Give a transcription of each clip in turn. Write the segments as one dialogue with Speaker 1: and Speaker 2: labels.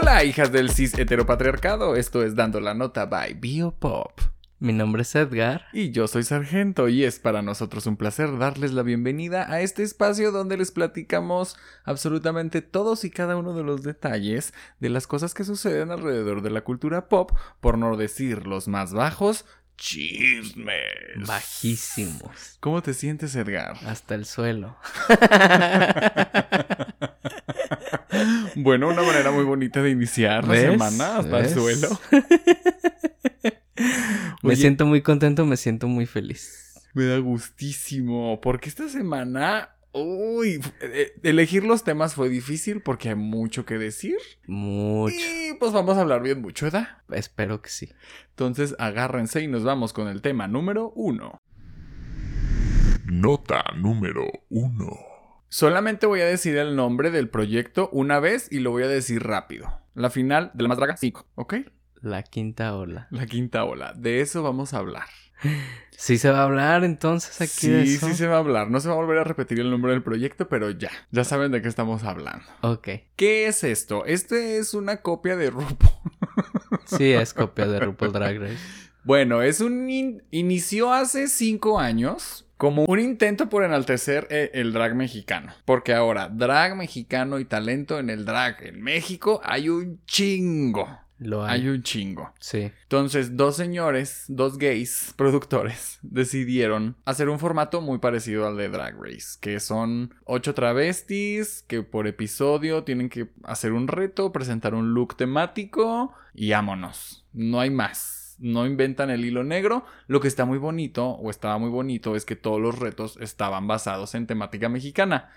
Speaker 1: Hola, hijas del cis heteropatriarcado. Esto es Dando la Nota by Biopop.
Speaker 2: Mi nombre es Edgar.
Speaker 1: Y yo soy Sargento y es para nosotros un placer darles la bienvenida a este espacio donde les platicamos absolutamente todos y cada uno de los detalles de las cosas que suceden alrededor de la cultura pop, por no decir los más bajos, chismes.
Speaker 2: Bajísimos.
Speaker 1: ¿Cómo te sientes, Edgar?
Speaker 2: Hasta el suelo.
Speaker 1: bueno, una manera muy bonita de iniciar la semana hasta el suelo.
Speaker 2: me siento muy contento, me siento muy feliz.
Speaker 1: Me da gustísimo, porque esta semana, uy, eh, elegir los temas fue difícil porque hay mucho que decir.
Speaker 2: Mucho.
Speaker 1: Y pues vamos a hablar bien mucho, ¿verdad?
Speaker 2: Espero que sí.
Speaker 1: Entonces agárrense y nos vamos con el tema número uno.
Speaker 3: Nota número uno.
Speaker 1: Solamente voy a decir el nombre del proyecto una vez y lo voy a decir rápido. La final de la más draga 5, ¿ok?
Speaker 2: La quinta ola.
Speaker 1: La quinta ola. De eso vamos a hablar.
Speaker 2: Sí se va a hablar entonces aquí
Speaker 1: sí,
Speaker 2: de eso.
Speaker 1: Sí, se va a hablar. No se va a volver a repetir el nombre del proyecto, pero ya. Ya saben de qué estamos hablando.
Speaker 2: Ok.
Speaker 1: ¿Qué es esto? Este es una copia de RuPaul.
Speaker 2: sí, es copia de RuPaul Drag Race.
Speaker 1: Bueno, es un... Inició hace cinco años como un intento por enaltecer eh, el drag mexicano. Porque ahora, drag mexicano y talento en el drag en México hay un chingo.
Speaker 2: Lo hay.
Speaker 1: Hay un chingo.
Speaker 2: Sí.
Speaker 1: Entonces, dos señores, dos gays productores, decidieron hacer un formato muy parecido al de Drag Race, que son ocho travestis que por episodio tienen que hacer un reto, presentar un look temático y vámonos. No hay más no inventan el hilo negro. Lo que está muy bonito, o estaba muy bonito, es que todos los retos estaban basados en temática mexicana.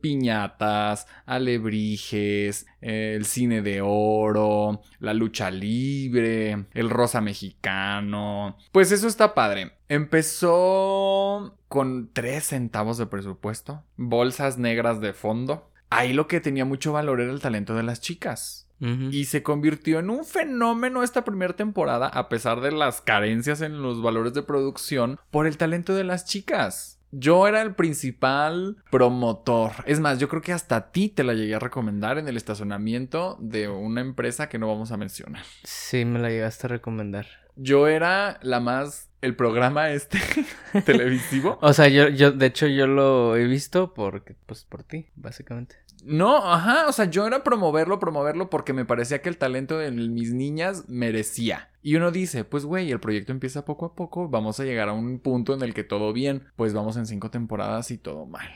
Speaker 1: piñatas, alebrijes, el cine de oro, la lucha libre, el rosa mexicano. Pues eso está padre. Empezó con 3 centavos de presupuesto, bolsas negras de fondo. Ahí lo que tenía mucho valor era el talento de las chicas. Y se convirtió en un fenómeno esta primera temporada, a pesar de las carencias en los valores de producción, por el talento de las chicas. Yo era el principal promotor. Es más, yo creo que hasta a ti te la llegué a recomendar en el estacionamiento de una empresa que no vamos a mencionar.
Speaker 2: Sí, me la llegaste a recomendar.
Speaker 1: Yo era la más el programa este televisivo.
Speaker 2: O sea, yo, yo, de hecho, yo lo he visto porque, pues, por ti, básicamente.
Speaker 1: No, ajá, o sea, yo era promoverlo, promoverlo porque me parecía que el talento de mis niñas merecía. Y uno dice, pues güey, el proyecto empieza poco a poco, vamos a llegar a un punto en el que todo bien, pues vamos en cinco temporadas y todo mal.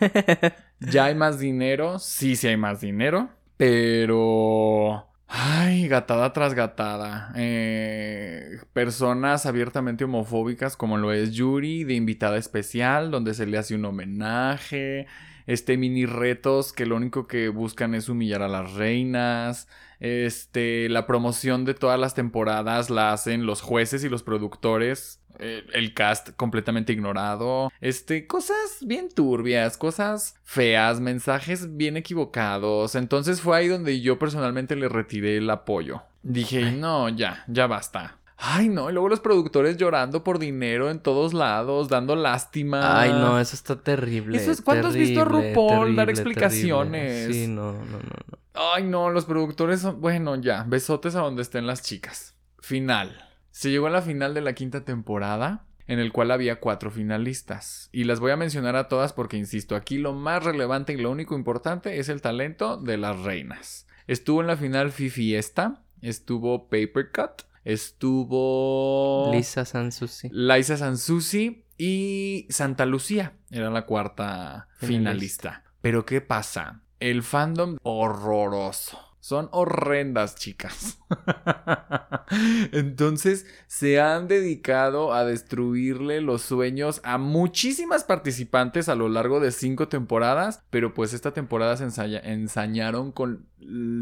Speaker 1: ya hay más dinero, sí, sí hay más dinero, pero... Ay, gatada tras gatada. Eh, personas abiertamente homofóbicas como lo es Yuri, de invitada especial, donde se le hace un homenaje este mini retos que lo único que buscan es humillar a las reinas. Este, la promoción de todas las temporadas la hacen los jueces y los productores. Eh, el cast completamente ignorado. Este, cosas bien turbias, cosas feas, mensajes bien equivocados. Entonces fue ahí donde yo personalmente le retiré el apoyo. Dije, no, ya, ya basta. Ay, no, y luego los productores llorando por dinero en todos lados, dando lástima.
Speaker 2: Ay, no, eso está terrible.
Speaker 1: Eso es cuando has visto a RuPaul dar explicaciones.
Speaker 2: Sí, no, no, no, no.
Speaker 1: Ay, no, los productores son. Bueno, ya, besotes a donde estén las chicas. Final. Se llegó a la final de la quinta temporada, en el cual había cuatro finalistas. Y las voy a mencionar a todas porque, insisto, aquí lo más relevante y lo único importante es el talento de las reinas. Estuvo en la final Fifi Esta, estuvo Papercut, estuvo
Speaker 2: Lisa Sansusi.
Speaker 1: Liza Sansusi y Santa Lucía era la cuarta finalista. Pero ¿qué pasa? El fandom horroroso. Son horrendas, chicas. Entonces se han dedicado a destruirle los sueños a muchísimas participantes a lo largo de cinco temporadas, pero pues esta temporada se ensañaron con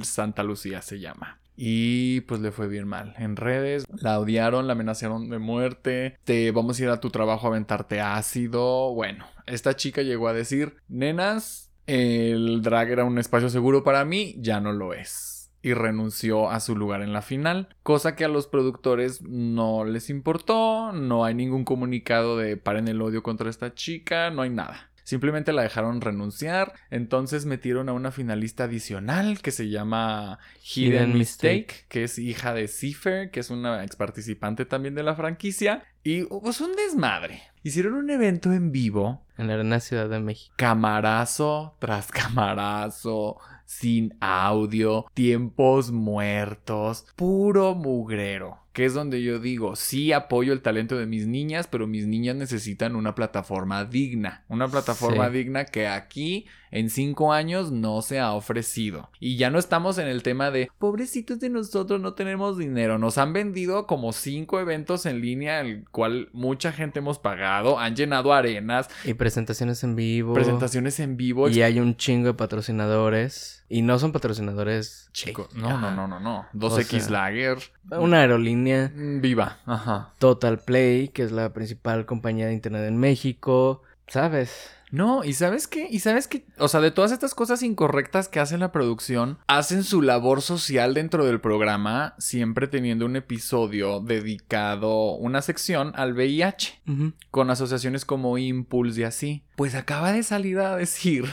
Speaker 1: Santa Lucía, se llama. Y pues le fue bien mal. En redes la odiaron, la amenazaron de muerte. Te vamos a ir a tu trabajo a aventarte ácido. Bueno, esta chica llegó a decir, nenas, el drag era un espacio seguro para mí, ya no lo es. Y renunció a su lugar en la final, cosa que a los productores no les importó, no hay ningún comunicado de paren el odio contra esta chica, no hay nada. Simplemente la dejaron renunciar. Entonces metieron a una finalista adicional que se llama Hidden,
Speaker 2: Hidden
Speaker 1: Mistake,
Speaker 2: Mistake.
Speaker 1: que es hija de Cipher, que es una ex participante también de la franquicia. Y pues un desmadre. Hicieron un evento en vivo
Speaker 2: En la Arena Ciudad de México.
Speaker 1: camarazo tras camarazo, sin audio, tiempos muertos, puro mugrero. Que es donde yo digo, sí apoyo el talento de mis niñas, pero mis niñas necesitan una plataforma digna. Una plataforma
Speaker 2: Sí.
Speaker 1: digna que aquí en cinco años no se ha ofrecido. Y ya no estamos en el tema de, pobrecitos de nosotros, no tenemos dinero. Nos han vendido como cinco eventos en línea, el cual mucha gente hemos pagado, han llenado arenas,
Speaker 2: Y presentaciones en vivo.
Speaker 1: presentaciones en vivo.
Speaker 2: Y hay un chingo de patrocinadores. Y no son patrocinadores
Speaker 1: Chico,
Speaker 2: eh,
Speaker 1: no, no, no, no, no. 2X
Speaker 2: sea,
Speaker 1: Lager.
Speaker 2: Una aerolínea.
Speaker 1: Mm, Viva. Ajá.
Speaker 2: Total Play, que es la principal compañía de internet en México. ¿Sabes?
Speaker 1: No, y sabes qué, y sabes qué, o sea, de todas estas cosas incorrectas que hace la producción, hacen su labor social dentro del programa, siempre teniendo un episodio dedicado, una sección al VIH,
Speaker 2: Ujú.
Speaker 1: con asociaciones como Impulse y así. Pues acaba de salir a decir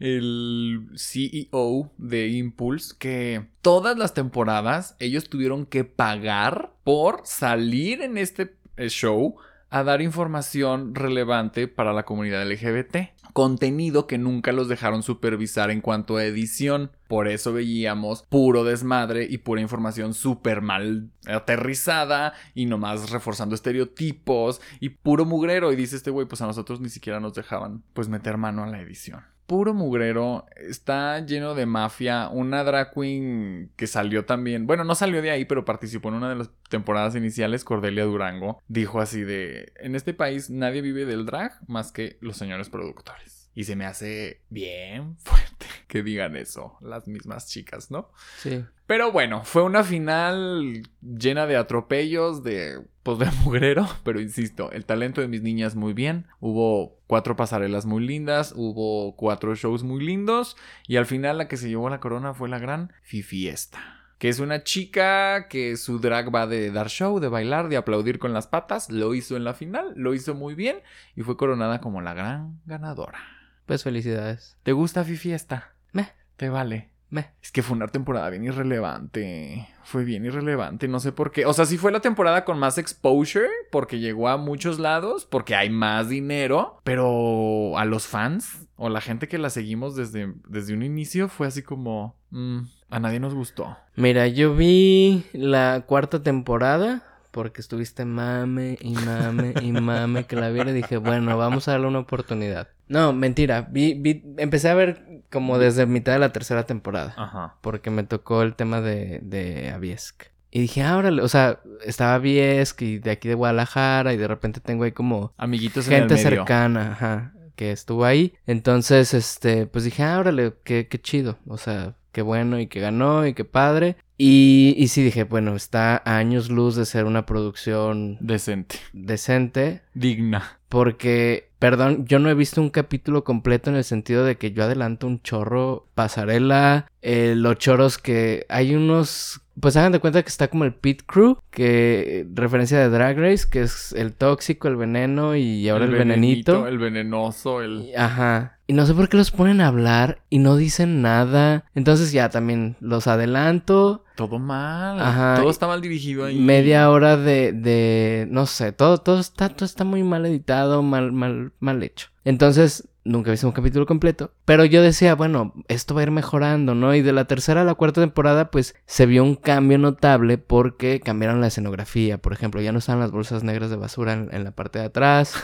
Speaker 1: el CEO de Impulse que todas las temporadas ellos tuvieron que pagar por salir en este eh, show a dar información relevante para la comunidad LGBT. Contenido que nunca los dejaron supervisar en cuanto a edición. Por eso veíamos puro desmadre y pura información súper mal aterrizada y nomás reforzando estereotipos y puro mugrero. Y dice este güey, pues a nosotros ni siquiera nos dejaban pues meter mano a la edición. Puro mugrero, está lleno de mafia. Una drag queen que salió también, bueno, no salió de ahí, pero participó en una de las temporadas iniciales, Cordelia Durango, dijo así de, en este país nadie vive del drag más que los señores productores. Y se me hace bien fuerte que digan eso las mismas chicas, ¿no?
Speaker 2: Sí.
Speaker 1: Pero bueno, fue una final llena de atropellos, de pues de mugrero, pero insisto, el talento de mis niñas muy bien. Hubo cuatro pasarelas muy lindas, hubo cuatro shows muy lindos y al final la que se llevó la corona fue la gran Fifiesta. Que es una chica que su drag va de dar show, de bailar, de aplaudir con las patas. Lo hizo en la final, lo hizo muy bien y fue coronada como la gran ganadora.
Speaker 2: Pues felicidades.
Speaker 1: ¿Te gusta Fifiesta?
Speaker 2: Meh.
Speaker 1: Te vale.
Speaker 2: Meh.
Speaker 1: Es que fue una temporada bien irrelevante. Fue bien irrelevante, no sé por qué. O sea, sí fue la temporada con más exposure, porque llegó a muchos lados, porque hay más dinero, pero a los fans o la gente que la seguimos desde, desde un inicio fue así como... mm, a nadie nos gustó.
Speaker 2: Mira, yo vi la cuarta temporada porque estuviste mame y mame y mame que la viera y dije, bueno, vamos a darle una oportunidad. No, mentira, vi, vi, empecé a ver como desde mitad de la tercera temporada
Speaker 1: Ajá.
Speaker 2: porque me tocó el tema de, de Aviesk. Y dije, ah, órale, o sea, estaba Aviesk y de aquí de Guadalajara y de repente tengo ahí como
Speaker 1: Amiguitos
Speaker 2: gente
Speaker 1: en el medio.
Speaker 2: cercana, ajá, que estuvo ahí. Entonces, este, pues dije, ah, órale, qué, qué chido. O sea, qué bueno y que ganó y qué padre. Y, y sí dije, bueno, está a años luz de ser una producción
Speaker 1: Decente.
Speaker 2: decente.
Speaker 1: Digna.
Speaker 2: Porque, perdón, yo no he visto un capítulo completo en el sentido de que yo adelanto un chorro pasarela, eh, los choros que hay unos... Pues hagan de cuenta que está como el Pit Crew, que referencia de Drag Race, que es el tóxico, el veneno y ahora el, venenito.
Speaker 1: El venenoso, el...
Speaker 2: Ajá. Y no sé por qué los ponen a hablar y no dicen nada. Entonces ya también los adelanto.
Speaker 1: Todo mal.
Speaker 2: Ajá.
Speaker 1: Todo está mal dirigido ahí.
Speaker 2: Media hora de, de no sé, todo, todo está, todo está muy mal editado, mal, mal, mal hecho. Entonces, nunca he visto un capítulo completo. Pero yo decía, bueno, esto va a ir mejorando, ¿no? Y de la tercera a la cuarta temporada, pues se vio un cambio notable porque cambiaron la escenografía. Por ejemplo, ya no estaban las bolsas negras de basura en, en la parte de atrás.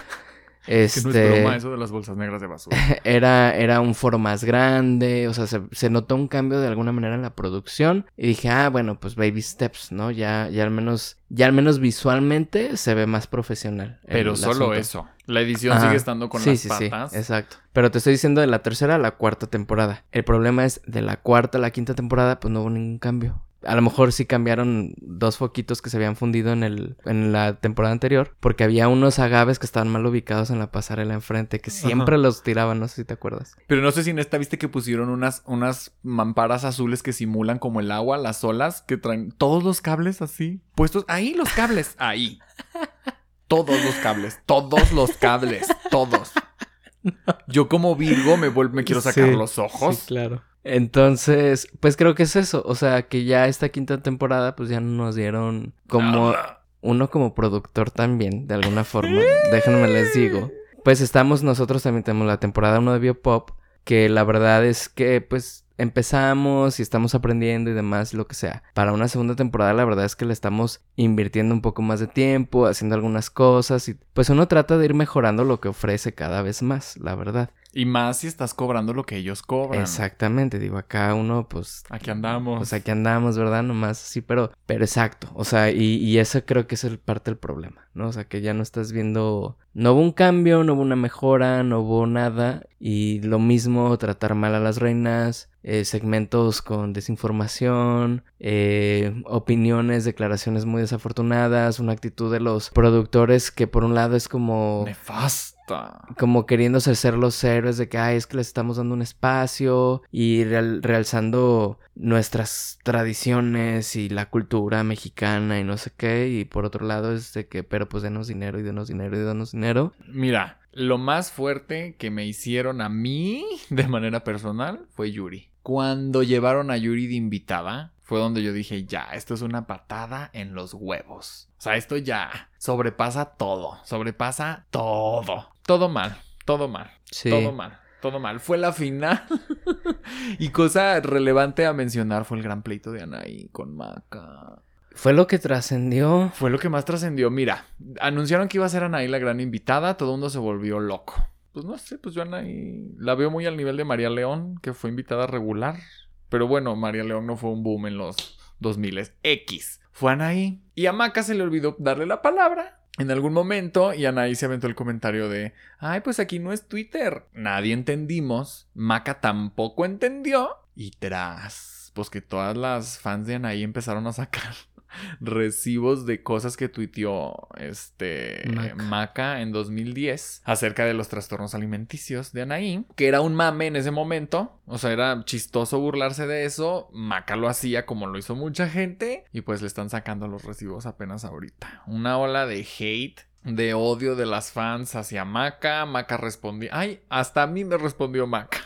Speaker 1: Que
Speaker 2: Este,
Speaker 1: no es broma eso de las bolsas negras de basura.
Speaker 2: era, era un foro más grande, o sea, se, se notó un cambio de alguna manera en la producción. Y dije, ah, bueno, pues baby steps, ¿no? Ya, ya al menos, ya al menos visualmente se ve más profesional.
Speaker 1: Pero solo
Speaker 2: asunto.
Speaker 1: eso. La edición
Speaker 2: Ajá.
Speaker 1: sigue estando con
Speaker 2: sí,
Speaker 1: las
Speaker 2: sí,
Speaker 1: patas.
Speaker 2: Sí, exacto. Pero te estoy diciendo de la tercera a la cuarta temporada. El problema es de la cuarta a la quinta temporada, pues no hubo ningún cambio. A lo mejor sí cambiaron dos foquitos que se habían fundido en, el, en la temporada anterior, porque había unos agaves que estaban mal ubicados en la pasarela enfrente, que siempre los tiraban, no sé si te acuerdas.
Speaker 1: Pero no sé si en esta viste que pusieron unas, unas mamparas azules que simulan como el agua, las olas, que traen todos los cables así. Puestos ahí los cables. Ahí. Todos los cables. Todos los cables. Todos. Yo como Virgo me, vuel- me quiero sacar
Speaker 2: Sí,
Speaker 1: los ojos.
Speaker 2: Sí, claro. Entonces, pues creo que es eso. O sea, que ya esta quinta temporada, pues ya nos dieron como uno como productor también, de alguna forma. Déjenme les digo. Pues estamos, nosotros también tenemos la temporada 1 de Biopop, que la verdad es que pues empezamos y estamos aprendiendo y demás, lo que sea. Para una segunda temporada la verdad es que le estamos invirtiendo un poco más de tiempo, haciendo algunas cosas y pues uno trata de ir mejorando lo que ofrece cada vez más, la verdad.
Speaker 1: Y más si estás cobrando lo que ellos cobran.
Speaker 2: Exactamente, digo, acá uno pues
Speaker 1: Aquí andamos.
Speaker 2: pues aquí andamos, ¿verdad? Nomás así, pero, pero exacto. O sea, y, y eso creo que es el parte del problema, ¿no? O sea, que ya no estás viendo. No hubo un cambio, no hubo una mejora, no hubo nada. Y lo mismo, tratar mal a las reinas, eh, segmentos con desinformación, eh, opiniones, declaraciones muy desafortunadas, una actitud de los productores que por un lado es como
Speaker 1: Nefasta.
Speaker 2: como queriéndose ser los héroes de que, ay, es que les estamos dando un espacio y real- realzando nuestras tradiciones y la cultura mexicana y no sé qué. Y por otro lado es de que, pero pues denos dinero y denos dinero y denos dinero.
Speaker 1: Mira, lo más fuerte que me hicieron a mí de manera personal fue Yuri. Cuando llevaron a Yuri de invitada, fue donde yo dije, ya, esto es una patada en los huevos. O sea, esto ya sobrepasa todo, sobrepasa todo. Todo mal, todo mal,
Speaker 2: Sí.
Speaker 1: todo mal, todo mal. Fue la final. y cosa relevante a mencionar fue el gran pleito de Anaí con Maca.
Speaker 2: Fue lo que trascendió.
Speaker 1: Fue lo que más trascendió. Mira, anunciaron que iba a ser Anaí la gran invitada, todo el mundo se volvió loco. Pues no sé, pues yo Anaí la veo muy al nivel de María León, que fue invitada regular. Pero bueno, María León no fue un boom en los 2000 X. Fue Anaí. Y a Maca se le olvidó darle la palabra en algún momento y Anaí se aventó el comentario de, ay, pues aquí no es Twitter. Nadie entendimos. Maca tampoco entendió. Y tras, pues que todas las fans de Anaí empezaron a sacar recibos de cosas que tuiteó este
Speaker 2: Maca.
Speaker 1: Maca en 2010 acerca de los trastornos alimenticios de Anaí, que era un mame en ese momento, o sea, era chistoso burlarse de eso, Maca lo hacía como lo hizo mucha gente y pues le están sacando los recibos apenas ahorita. Una ola de hate de odio de las fans hacia Maca. Maca respondía. Ay, hasta a mí me respondió Maca.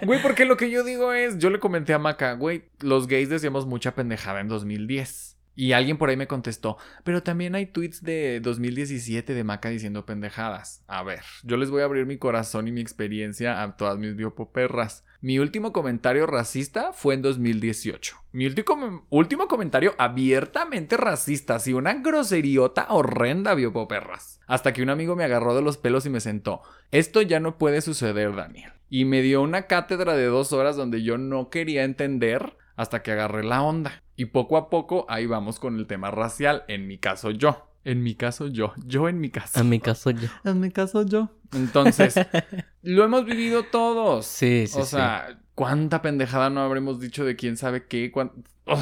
Speaker 1: Güey, porque lo que yo digo es, yo le comenté a Maca, güey, los gays decíamos mucha pendejada en 2010. Y alguien por ahí me contestó, pero también hay tweets de 2017 de Maca diciendo pendejadas. A ver, yo les voy a abrir mi corazón y mi experiencia a todas mis biopoperras. Mi último comentario racista fue en 2018. Mi último, comentario abiertamente racista, así una groseriota horrenda, biopoperras. Hasta que un amigo me agarró de los pelos y me sentó. Esto ya no puede suceder, Daniel. Y me dio una cátedra de dos horas donde yo no quería entender hasta que agarré la onda. Y poco a poco ahí vamos con el tema racial. En mi caso yo. En mi caso yo. Yo en mi caso.
Speaker 2: A mi caso yo.
Speaker 1: En mi caso yo. Entonces, lo hemos vivido todos.
Speaker 2: Sí, sí,
Speaker 1: o
Speaker 2: sí.
Speaker 1: sea, ¿cuánta pendejada no habremos dicho de quién sabe qué? Cuán- Ugh.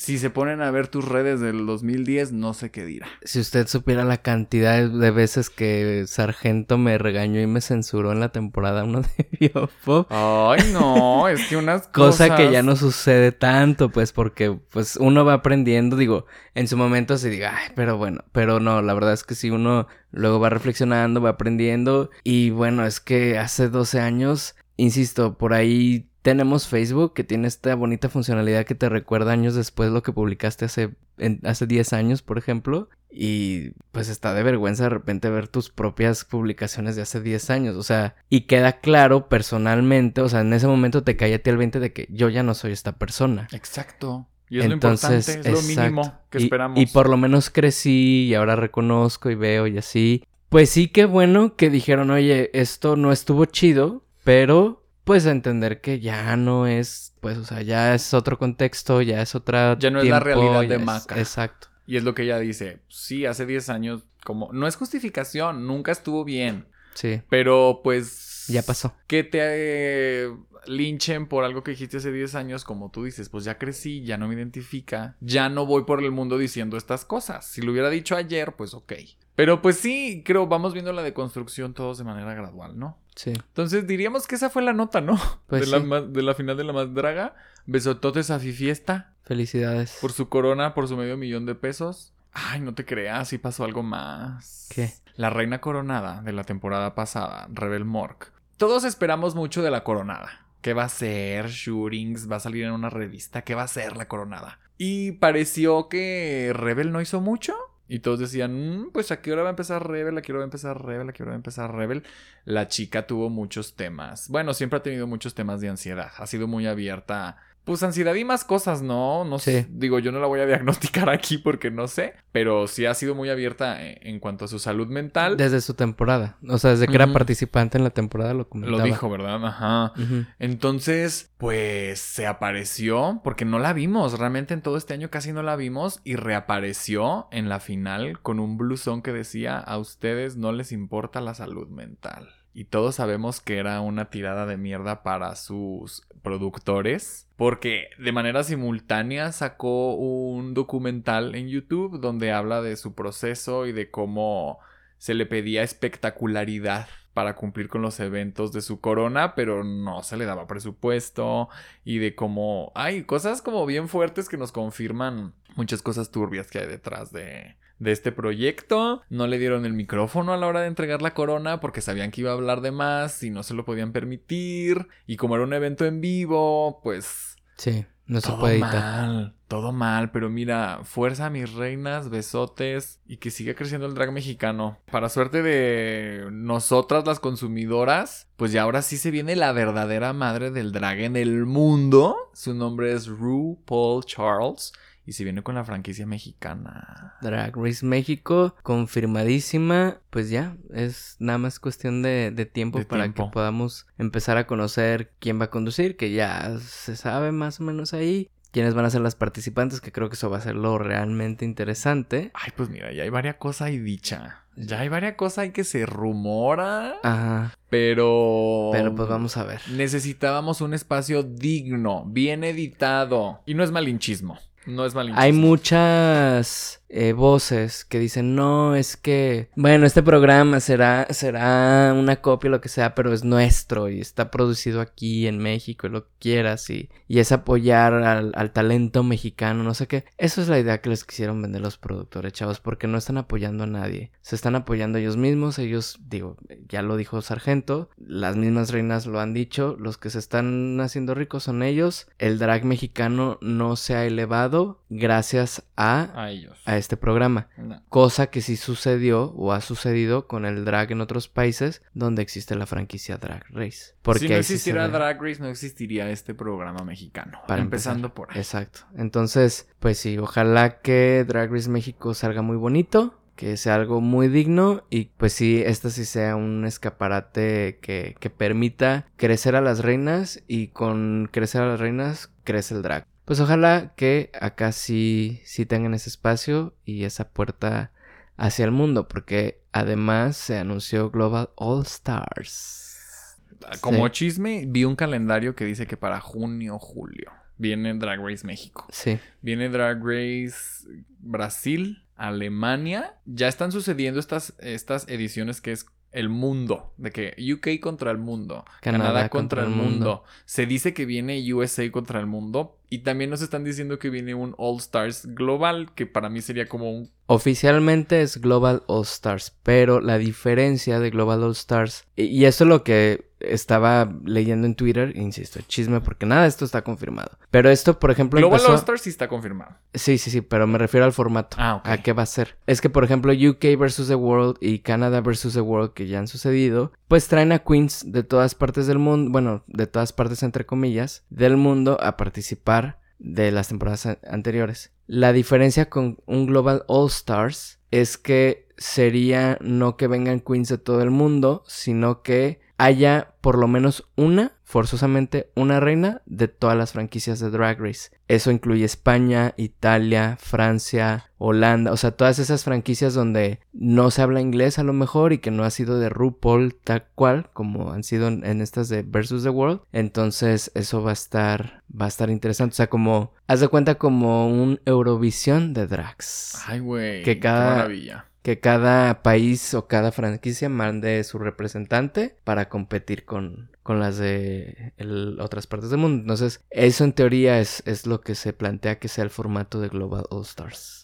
Speaker 1: Si se ponen a ver tus redes del 2010, no sé qué dirá.
Speaker 2: Si usted supiera la cantidad de veces que Sargento me regañó y me censuró en la temporada 1 de Biopop.
Speaker 1: Ay, no, es que unas
Speaker 2: Cosa
Speaker 1: cosas...
Speaker 2: que ya no sucede tanto, pues, porque pues uno va aprendiendo, digo, en su momento se diga, ay, pero bueno, pero no, la verdad es que si uno luego va reflexionando, va aprendiendo, y bueno, es que hace 12 años, insisto, por ahí tenemos Facebook que tiene esta bonita funcionalidad que te recuerda años después lo que publicaste hace, en- hace 10 años, por ejemplo. Y pues está de vergüenza de repente ver tus propias publicaciones de hace 10 años. O sea, y queda claro personalmente, o sea, en ese momento te cae a ti el 20 de que yo ya no soy esta persona.
Speaker 1: Exacto. Y es
Speaker 2: Entonces,
Speaker 1: lo importante, es lo mínimo que
Speaker 2: Y-
Speaker 1: esperamos.
Speaker 2: Y, por lo menos crecí y ahora reconozco y veo y así. Pues sí, qué bueno que dijeron, oye, esto no estuvo chido, pero pues entender que ya no es, pues, o sea, ya es otro contexto, ya es otra.
Speaker 1: Ya no es la realidad de
Speaker 2: es-
Speaker 1: Maca.
Speaker 2: Exacto.
Speaker 1: Y es lo que ella dice. Sí, hace 10 años, como... No es justificación, nunca estuvo bien.
Speaker 2: Sí,
Speaker 1: Pero pues...
Speaker 2: ya pasó.
Speaker 1: Que te eh, linchen por algo que dijiste hace 10 años, como tú dices, pues ya crecí, ya no me identifica, ya no voy por el mundo diciendo estas cosas. Si lo hubiera dicho ayer, pues ok. Pero pues sí, creo, vamos viendo la deconstrucción todos de manera gradual, ¿no?
Speaker 2: Sí.
Speaker 1: Entonces diríamos que esa fue la nota, ¿no?
Speaker 2: Pues sí.
Speaker 1: de la final de la más draga. Besototes a Fifiesta
Speaker 2: Felicidades.
Speaker 1: por su corona, por su medio millón de pesos. Ay, no te creas, sí pasó algo más.
Speaker 2: ¿Qué?
Speaker 1: La reina coronada de la temporada pasada, Rebel Mork. Todos esperamos mucho de la coronada. ¿Qué va a ser? Shootings, va a salir en una revista. ¿Qué va a ser la coronada? Y pareció que Rebel no hizo mucho. Y todos decían, "Mm, pues a qué hora va a empezar Rebel, a qué hora va a empezar Rebel, a qué hora va a empezar Rebel. La chica tuvo muchos temas. Bueno, siempre ha tenido muchos temas de ansiedad. Ha sido muy abierta. Pues ansiedad y más cosas, ¿no? No sé. Digo, yo no la voy a diagnosticar aquí porque no sé. Pero sí ha sido muy abierta en, en cuanto a su salud mental.
Speaker 2: Desde su temporada. O sea, desde que era participante en la temporada lo
Speaker 1: Lo
Speaker 2: comentaba.
Speaker 1: dijo, ¿verdad? Ajá. Entonces, pues se apareció, porque no la vimos, realmente en todo este año casi no la vimos, y reapareció en la final con un blusón que decía, a ustedes no les importa la salud mental. Y todos sabemos que era una tirada de mierda para sus productores, porque de manera simultánea sacó un documental en YouTube donde habla de su proceso y de cómo se le pedía espectacularidad para cumplir con los eventos de su corona, pero no se le daba presupuesto y de cómo hay cosas como bien fuertes que nos confirman muchas cosas turbias que hay detrás de, de este proyecto. No le dieron el micrófono a la hora de entregar la corona porque sabían que iba a hablar de más y no se lo podían permitir. Y como era un evento en vivo, pues
Speaker 2: Sí, no se puede editar.
Speaker 1: mal, todo mal, pero mira, fuerza a mis reinas, besotes y que siga creciendo el drag mexicano. Para suerte de nosotras las consumidoras, pues ya ahora sí se viene la verdadera madre del drag en el mundo. Su nombre es RuPaul Charles y se viene con la franquicia mexicana.
Speaker 2: Drag Race México, confirmadísima. Pues ya, es nada más cuestión de, de tiempo
Speaker 1: De
Speaker 2: para
Speaker 1: tiempo.
Speaker 2: que podamos empezar a conocer quién va a conducir, que ya se sabe más o menos ahí. Quiénes van a ser las participantes, que creo que eso va a ser lo realmente interesante.
Speaker 1: Ay, pues mira, ya hay varias cosas ahí dicha. Ya hay varias cosas ahí que se rumora,
Speaker 2: Ajá,
Speaker 1: pero...
Speaker 2: pero pues vamos a ver.
Speaker 1: Necesitábamos un espacio digno, bien editado. Y no es malinchismo. No es malinchismo.
Speaker 2: Hay muchas eh, voces que dicen, no, es que, bueno, este programa será, será una copia, lo que sea, pero es nuestro y está producido aquí en México y lo que quieras y, y es apoyar al, al talento mexicano, no sé qué. Eso es la idea que les quisieron vender los productores, chavos, porque no están apoyando a nadie. Se están apoyando ellos mismos, ellos, digo, ya lo dijo Sargento, las mismas reinas lo han dicho, los que se están haciendo ricos son ellos. El drag mexicano no se ha elevado gracias a,
Speaker 1: A ellos.
Speaker 2: a este programa.
Speaker 1: No.
Speaker 2: Cosa que sí sucedió o ha sucedido con el drag en otros países donde existe la franquicia Drag Race. Porque
Speaker 1: si no
Speaker 2: sí
Speaker 1: existiera Drag Race, no existiría este programa mexicano.
Speaker 2: Para
Speaker 1: empezando
Speaker 2: empezar.
Speaker 1: por ahí.
Speaker 2: Exacto. Entonces, pues sí, ojalá que Drag Race México salga muy bonito, que sea algo muy digno y pues sí, esta sí sea un escaparate que, que permita crecer a las reinas y con crecer a las reinas crece el drag. Pues ojalá que acá sí, sí tengan ese espacio y esa puerta hacia el mundo, porque además se anunció Global All Stars.
Speaker 1: Como
Speaker 2: Sí.
Speaker 1: chisme, vi un calendario que dice que para junio, julio viene Drag Race México.
Speaker 2: Sí,
Speaker 1: Viene Drag Race Brasil, Alemania. Ya están sucediendo estas, estas ediciones que es el mundo, de que UK contra el mundo, Canadá, contra, el mundo. Se dice que viene USA contra el mundo y también nos están diciendo que viene un All Stars global, que para mí sería como un...
Speaker 2: Oficialmente es Global All Stars, pero la diferencia de Global All Stars, y, eso es lo que estaba leyendo en Twitter, insisto, chisme, porque nada de esto está confirmado. Pero esto, por ejemplo,
Speaker 1: Global
Speaker 2: empezó-
Speaker 1: All Stars sí está confirmado.
Speaker 2: Sí, sí, sí, pero me refiero al formato.
Speaker 1: Ah, ok.
Speaker 2: ¿A qué va a ser? Es que, por ejemplo, UK versus The World y Canada versus The World, que ya han sucedido, pues traen a queens de todas partes del mundo, bueno, de todas partes entre comillas, del mundo a participar de las temporadas anteriores. La diferencia con un Global All Stars es que sería no que vengan queens de todo el mundo, sino que haya por lo menos una, forzosamente una reina de todas las franquicias de Drag Race. Eso incluye España, Italia, Francia, Holanda, o sea, todas esas franquicias donde no se habla inglés a lo mejor y que no ha sido de RuPaul tal cual como han sido en, estas de Versus the World. Entonces, eso va a estar va a estar interesante, o sea, como haz de cuenta como un Eurovisión de drags.
Speaker 1: Ay, güey.
Speaker 2: Que
Speaker 1: qué
Speaker 2: cada-
Speaker 1: maravilla.
Speaker 2: Que cada país o cada franquicia mande su representante para competir con, con las de otras partes del mundo. Entonces, eso en teoría es, es lo que se plantea que sea el formato de Global All Stars.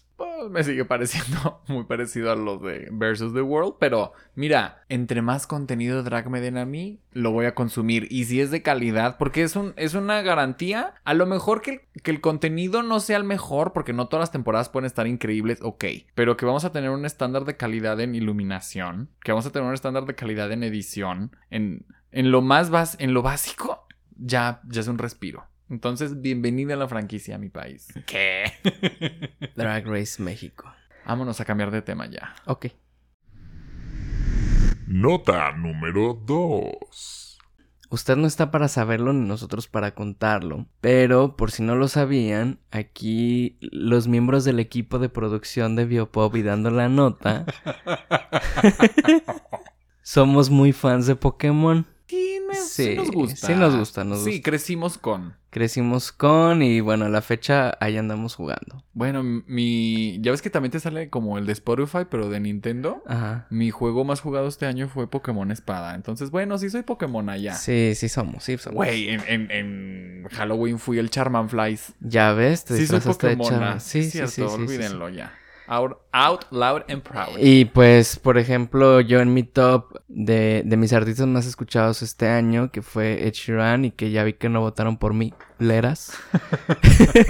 Speaker 1: Pues, me sigue pareciendo muy parecido a los de Versus the World. Pero mira, entre más contenido drag me den a mí, lo voy a consumir. Y si es de calidad, porque es, un, es una garantía. A lo mejor que, que el contenido no sea el mejor, porque no todas las temporadas pueden estar increíbles, ok. Pero que vamos a tener un estándar de calidad en iluminación, que vamos a tener un estándar de calidad en edición, en, en lo más bas en lo básico, ya, ya es un respiro. Entonces, bienvenida a la franquicia a mi país. ¿Qué?
Speaker 2: Drag Race México.
Speaker 1: Vámonos a cambiar de tema ya.
Speaker 2: Ok.
Speaker 3: Nota número 2.
Speaker 2: Usted no está para saberlo ni nosotros para contarlo, pero por si no lo sabían, aquí los miembros del equipo de producción de Biopop y dando la nota somos muy fans de Pokémon.
Speaker 1: Sí, me- sí
Speaker 2: Sí,
Speaker 1: nos gusta.
Speaker 2: sí nos gusta, nos
Speaker 1: sí,
Speaker 2: gusta.
Speaker 1: crecimos con.
Speaker 2: Crecimos con y bueno, a la fecha ahí andamos jugando.
Speaker 1: Bueno, mi. Ya ves que también te sale como el de Spotify, pero de Nintendo.
Speaker 2: Ajá.
Speaker 1: Mi juego más jugado este año fue Pokémon Espada. Entonces, bueno, sí soy Pokémon allá.
Speaker 2: Sí, sí somos, sí somos.
Speaker 1: Güey, en, en- en Halloween fui el Charmanflies.
Speaker 2: Ya ves, te
Speaker 1: Sí soy Pokémon.
Speaker 2: Sí, sí, sí, sí.
Speaker 1: olvídenlo ya. Out, out loud and proud.
Speaker 2: Y pues, por ejemplo, yo en mi top de, de mis artistas más escuchados este año, que fue Ed Sheeran, y que ya vi que no votaron por mí, leras.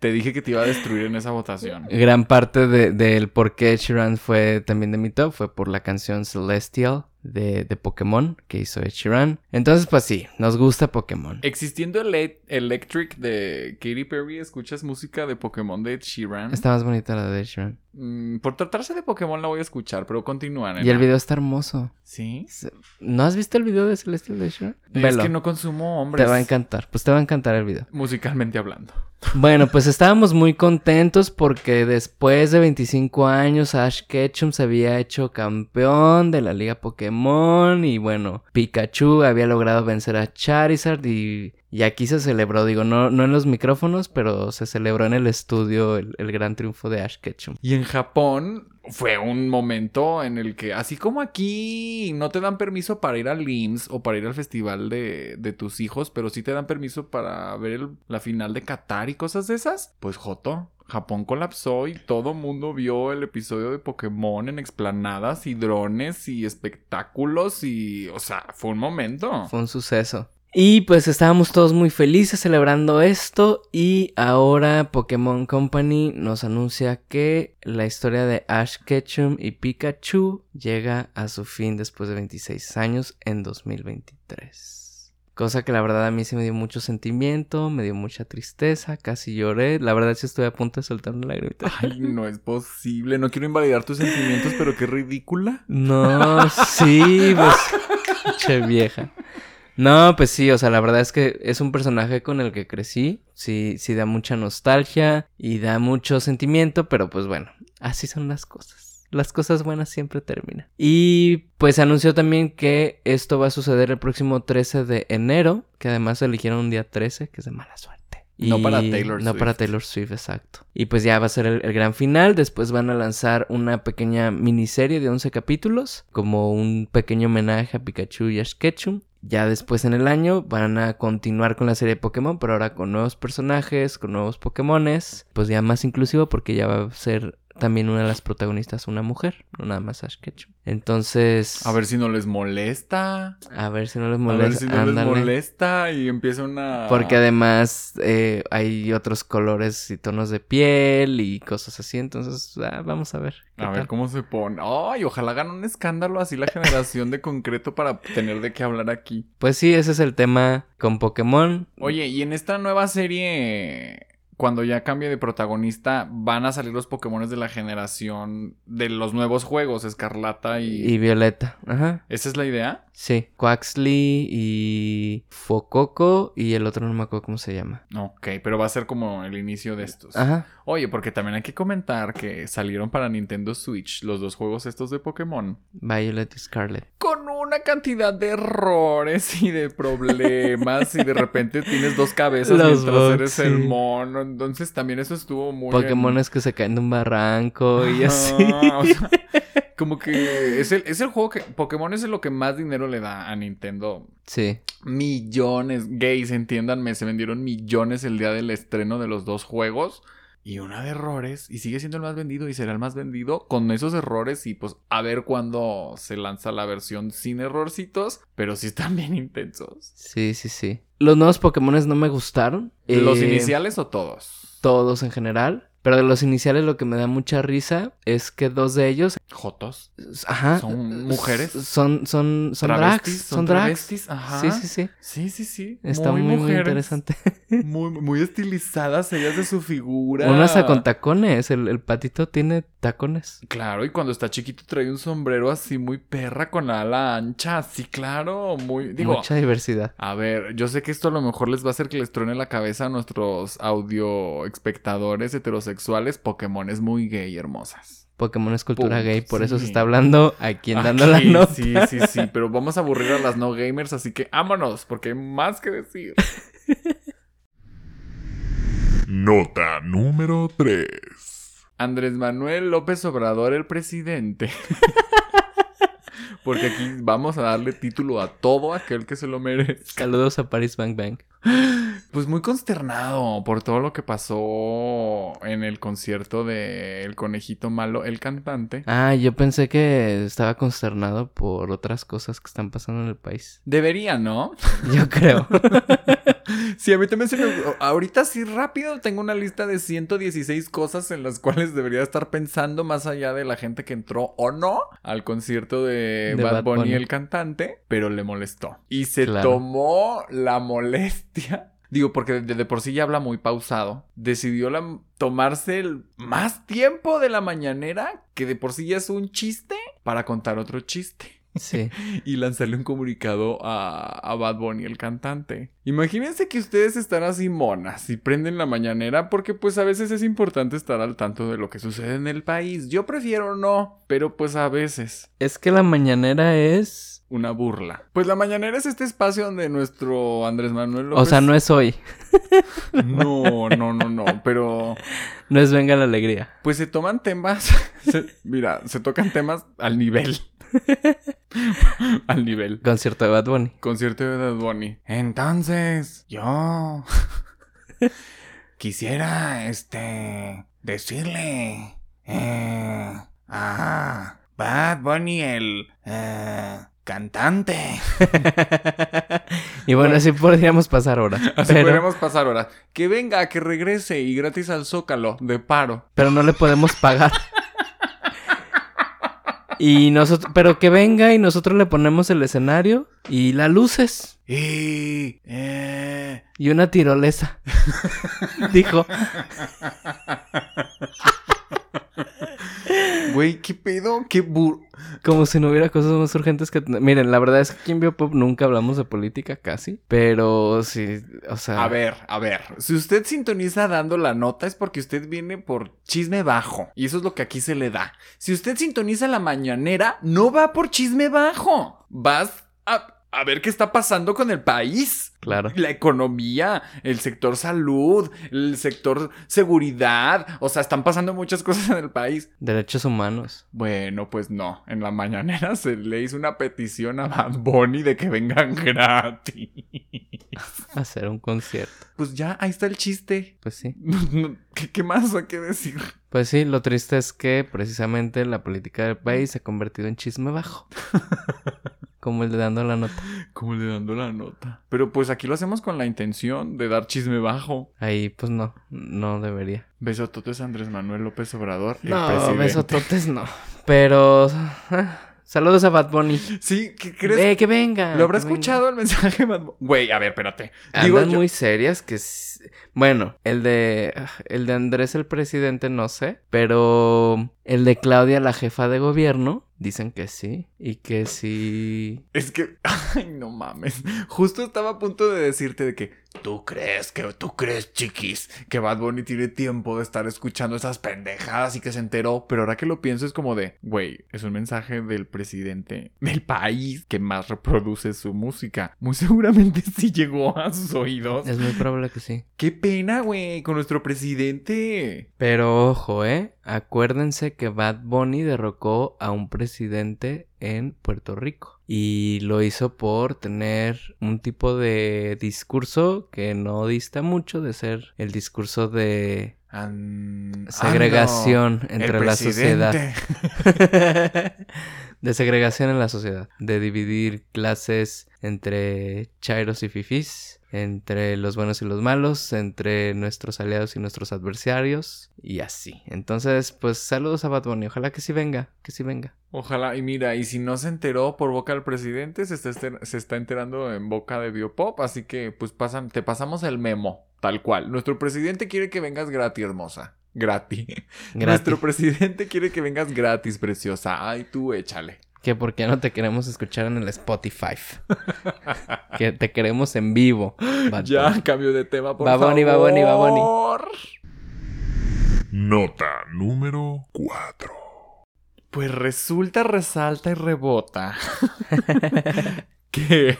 Speaker 1: Te dije que te iba a destruir en esa votación.
Speaker 2: Gran parte de- del por qué Ed Sheeran fue también de mi top fue por la canción Celestial de, de Pokémon que hizo Ed Sheeran. Entonces, pues sí, nos gusta Pokémon.
Speaker 1: Existiendo el E- Electric de Katy Perry, ¿escuchas música de Pokémon de Ed Sheeran?
Speaker 2: Está más bonita la de Ed Sheeran.
Speaker 1: Mm, por tratarse de Pokémon la voy a escuchar, pero continúan.
Speaker 2: Y el video está hermoso.
Speaker 1: ¿Sí?
Speaker 2: ¿No has visto el video de Celestial Sheeran?
Speaker 1: Es
Speaker 2: Velo.
Speaker 1: que no consumo hombres.
Speaker 2: Te va a encantar. Pues te va a encantar el video.
Speaker 1: Musicalmente hablando.
Speaker 2: Bueno, pues estábamos muy contentos porque después de 25 años Ash Ketchum se había hecho campeón de la Liga Pokémon y bueno, Pikachu había logrado vencer a Charizard y, y aquí se celebró, digo, no, no en los micrófonos, pero se celebró en el estudio el, el gran triunfo de Ash Ketchum.
Speaker 1: Y en Japón fue un momento en el que, así como aquí no te dan permiso para ir al LIMS o para ir al festival de, de tus hijos, pero sí te dan permiso para ver el- la final de Qatar y cosas de esas, pues Joto. Japón colapsó y todo mundo vio el episodio de Pokémon en explanadas y drones y espectáculos y, o sea, fue un momento.
Speaker 2: Fue un suceso. Y pues estábamos todos muy felices celebrando esto y ahora Pokémon Company nos anuncia que la historia de Ash Ketchum y Pikachu llega a su fin después de 26 años en 2023. Cosa que la verdad a mí sí me dio mucho sentimiento, me dio mucha tristeza, casi lloré. La verdad sí estuve a punto de soltar una lagrimita.
Speaker 1: Ay, no es posible. No quiero invalidar tus sentimientos, pero qué ridícula.
Speaker 2: No, sí, pues. Che vieja. No, pues sí, o sea, la verdad es que es un personaje con el que crecí. Sí, sí da mucha nostalgia y da mucho sentimiento, pero pues bueno, así son las cosas. Las cosas buenas siempre terminan. Y pues anunció también que esto va a suceder el próximo 13 de enero, que además eligieron un día 13, que es de mala suerte.
Speaker 1: No para Taylor
Speaker 2: No para
Speaker 1: Swift.
Speaker 2: Taylor Swift, exacto. Y pues ya va a ser el, el gran final. Después van a lanzar una pequeña miniserie de 11 capítulos, como un pequeño homenaje a Pikachu y Ash Ketchum. Ya después en el año van a continuar con la serie de Pokémon, pero ahora con nuevos personajes, con nuevos Pokémones. Pues ya más inclusivo porque ya va a ser también una de las protagonistas una mujer, no nada más Ash Ketchum. Entonces,
Speaker 1: A ver si no les molesta.
Speaker 2: a ver si no les
Speaker 1: A
Speaker 2: molesta.
Speaker 1: ver si no
Speaker 2: Ándale.
Speaker 1: les molesta y empieza una...
Speaker 2: Porque además eh, hay otros colores y tonos de piel y cosas así. Entonces, ah, vamos a ver.
Speaker 1: A ver
Speaker 2: tal.
Speaker 1: cómo se pone. Ay, ojalá hagan un escándalo así la generación de concreto para tener de qué hablar aquí.
Speaker 2: Pues sí, ese es el tema con Pokémon.
Speaker 1: Oye, y en esta nueva serie, cuando ya cambie de protagonista, van a salir los Pokémon de la generación de los nuevos juegos, Escarlata y...
Speaker 2: Y Violeta. Ajá.
Speaker 1: ¿Esa es la idea?
Speaker 2: Sí. Quaxley y Fococo y el otro no me acuerdo cómo se llama.
Speaker 1: Ok, pero va a ser como el inicio de estos.
Speaker 2: Ajá.
Speaker 1: Oye, porque también hay que comentar que salieron para Nintendo Switch los dos juegos estos de Pokémon.
Speaker 2: Violet y Scarlet.
Speaker 1: Con una cantidad de errores y de problemas y de repente tienes dos cabezas
Speaker 2: Los
Speaker 1: mientras
Speaker 2: bugs,
Speaker 1: eres el mono. Entonces también eso estuvo muy... en-
Speaker 2: Pokémones que se caen de un barranco y así.
Speaker 1: O sea, como que es el, es el juego que... Pokémon es lo que más dinero le da a Nintendo.
Speaker 2: Sí.
Speaker 1: Millones, gays, entiéndanme, se vendieron millones el día del estreno de los dos juegos. y una de errores y sigue siendo el más vendido y será el más vendido con esos errores y pues a ver cuándo se lanza la versión sin errorcitos, pero sí están bien intensos.
Speaker 2: Sí, sí, sí. Los nuevos Pokémon no me gustaron.
Speaker 1: ¿Los
Speaker 2: Eh,
Speaker 1: iniciales o todos?
Speaker 2: Todos en general. Pero de los iniciales lo que me da mucha risa es que dos de ellos,
Speaker 1: Jotos.
Speaker 2: ajá,
Speaker 1: ¿Son mujeres?
Speaker 2: Son son son
Speaker 1: ¿Travestis?
Speaker 2: drags, son
Speaker 1: travestis? Ajá.
Speaker 2: Sí, sí, sí.
Speaker 1: Sí, sí, sí.
Speaker 2: Está muy, muy, interesante.
Speaker 1: Muy, muy estilizadas ellas de su figura.
Speaker 2: Hasta con tacones, el, el patito tiene tacones.
Speaker 1: Claro, y cuando está chiquito trae un sombrero así muy perra con la ala ancha. Sí, claro. Muy. Digo.
Speaker 2: Mucha diversidad.
Speaker 1: A ver, yo sé que esto a lo mejor les va a hacer que les truene la cabeza a nuestros audio espectadores heterosexuales. Pokémon es muy gay, hermosas.
Speaker 2: Pokémon es cultura
Speaker 1: Pum,
Speaker 2: gay, por eso se está hablando aquí en dando la nota.
Speaker 1: Sí, sí, sí, pero vamos a aburrir a las no gamers, así que vámonos, porque hay más que decir.
Speaker 3: Nota número 3.
Speaker 1: Andrés Manuel López Obrador, el presidente. Porque aquí vamos a darle título a todo aquel que se lo merezca.
Speaker 2: Saludos a Paris Bang Bang.
Speaker 1: Pues muy consternado por todo lo que pasó en el concierto de El Conejito Malo, el cantante.
Speaker 2: Ah, yo pensé que estaba consternado por otras cosas que están pasando en el país.
Speaker 1: Debería, ¿no?
Speaker 2: Yo creo.
Speaker 1: Sí, a mí también se me... Ahorita sí rápido tengo una lista de 116 cosas en las cuales debería estar pensando más allá de la gente que entró o no al concierto de,
Speaker 2: De Bad,
Speaker 1: Bunny,
Speaker 2: Bunny.
Speaker 1: el cantante, pero le molestó. Y se
Speaker 2: Claro.
Speaker 1: tomó la molestia. Digo, porque de, de por sí ya habla muy pausado. Decidió la- tomarse el más tiempo de la mañanera, que de por sí ya es un chiste, para contar otro chiste
Speaker 2: Sí.
Speaker 1: y lanzarle un comunicado a, a Bad Bunny, el cantante. Imagínense que ustedes están así monas y prenden la mañanera porque pues a veces es importante estar al tanto de lo que sucede en el país. Yo prefiero no, pero pues a veces
Speaker 2: Es que la mañanera es.
Speaker 1: una burla. Pues la mañanera es este espacio donde nuestro Andrés Manuel
Speaker 2: O sea, no es hoy.
Speaker 1: No, no, no, no, pero
Speaker 2: No es venga la alegría.
Speaker 1: pues se toman temas, se- mira, se tocan temas al nivel. al nivel.
Speaker 2: Concierto de Bad Bunny.
Speaker 1: Concierto de Bad Bunny. Entonces, yo quisiera, este, decirle eh, a Bad Bunny, el eh, cantante.
Speaker 2: y bueno, así podríamos pasar horas.
Speaker 1: Así
Speaker 2: pero,
Speaker 1: podríamos pasar horas. Que venga, que regrese y gratis al Zócalo, de paro.
Speaker 2: pero no le podemos pagar. Y nosotros, pero que venga y nosotros le ponemos el escenario y las luces
Speaker 1: Y... Eh,
Speaker 2: y una tirolesa. Dijo.
Speaker 1: Güey, ¿qué pedo? ¿Qué bur...
Speaker 2: Como si no hubiera cosas más urgentes que... Miren, la verdad es que aquí en Biopop nunca hablamos de política casi. Pero sí, o sea...
Speaker 1: A ver, a ver. Si usted sintoniza dando la nota es porque usted viene por chisme bajo. Y eso es lo que aquí se le da. Si usted sintoniza la mañanera, no va por chisme bajo. Vas a, a ver qué está pasando con el país.
Speaker 2: Claro.
Speaker 1: La economía, el sector salud, el sector seguridad. O sea, están pasando muchas cosas en el país.
Speaker 2: Derechos humanos.
Speaker 1: Bueno, pues no. En la mañanera se le hizo una petición a Bad Bunny de que vengan gratis.
Speaker 2: Hacer un concierto.
Speaker 1: Pues ya, ahí está el chiste.
Speaker 2: Pues sí.
Speaker 1: ¿Qué, qué más hay que decir?
Speaker 2: Pues sí, lo triste es que precisamente la política del país se ha convertido en chisme bajo. Como el de dando la nota.
Speaker 1: Como le dando la nota. Pero pues aquí lo hacemos con la intención de dar chisme bajo.
Speaker 2: Ahí, pues no, no debería.
Speaker 1: Besototes Andrés Manuel López Obrador, el
Speaker 2: No,
Speaker 1: presidente.
Speaker 2: besototes no. Pero... ah, saludos a Bad Bunny.
Speaker 1: Sí, ¿qué crees?
Speaker 2: Ve, que venga.
Speaker 1: ¿Lo habrá
Speaker 2: venga.
Speaker 1: escuchado el mensaje de Bad Bunny? Güey, a ver, espérate. Digo,
Speaker 2: Andan
Speaker 1: yo-
Speaker 2: muy serias que... Bueno, el de... El de Andrés el presidente no sé. Pero... El de Claudia la jefa de gobierno... Dicen que sí. Y que sí...
Speaker 1: Es que, ay, no mames. Justo estaba a punto de decirte de que tú crees que tú crees, chiquis, que Bad Bunny tiene tiempo de estar escuchando esas pendejadas y que se enteró. Pero ahora que lo pienso es como de, güey, es un mensaje del presidente del país que más reproduce su música. Muy seguramente sí llegó a sus oídos.
Speaker 2: Es muy probable que sí.
Speaker 1: Qué pena, güey, con nuestro presidente.
Speaker 2: Pero ojo, ¿eh? Acuérdense que Bad Bunny derrocó a un presidente en Puerto Rico. Y lo hizo por tener un tipo de discurso que no dista mucho de ser el discurso de
Speaker 1: ah,
Speaker 2: Segregación
Speaker 1: el
Speaker 2: entre la sociedad.
Speaker 1: presidente.
Speaker 2: de segregación en la sociedad. De dividir clases entre chairos y fifís, entre los buenos y los malos, entre nuestros aliados y nuestros adversarios, y así. Entonces, pues saludos a Bad Bunny. Ojalá que sí venga, que sí venga.
Speaker 1: Ojalá, y mira, y si no se enteró por boca del presidente, se está, se está enterando en boca de Biopop, así que pues pasan, te pasamos el memo, tal cual. Nuestro presidente quiere que vengas gratis, hermosa. Gratis. Nuestro presidente quiere que vengas gratis, preciosa. Ay, tú échale.
Speaker 2: Que porque no te queremos escuchar en el Spotify. que te queremos en vivo. Bad
Speaker 1: Ya,
Speaker 2: Bunny.
Speaker 1: cambio de tema, por
Speaker 2: Va
Speaker 1: favor.
Speaker 2: Va Bunny.
Speaker 3: Nota número 4.
Speaker 1: Pues resulta, resalta y rebota que,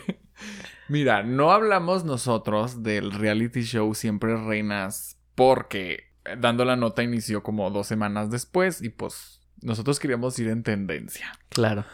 Speaker 1: mira, no hablamos nosotros del reality show Siempre Reinas porque dando la nota inició como dos semanas después y pues nosotros queríamos ir en tendencia.
Speaker 2: Claro.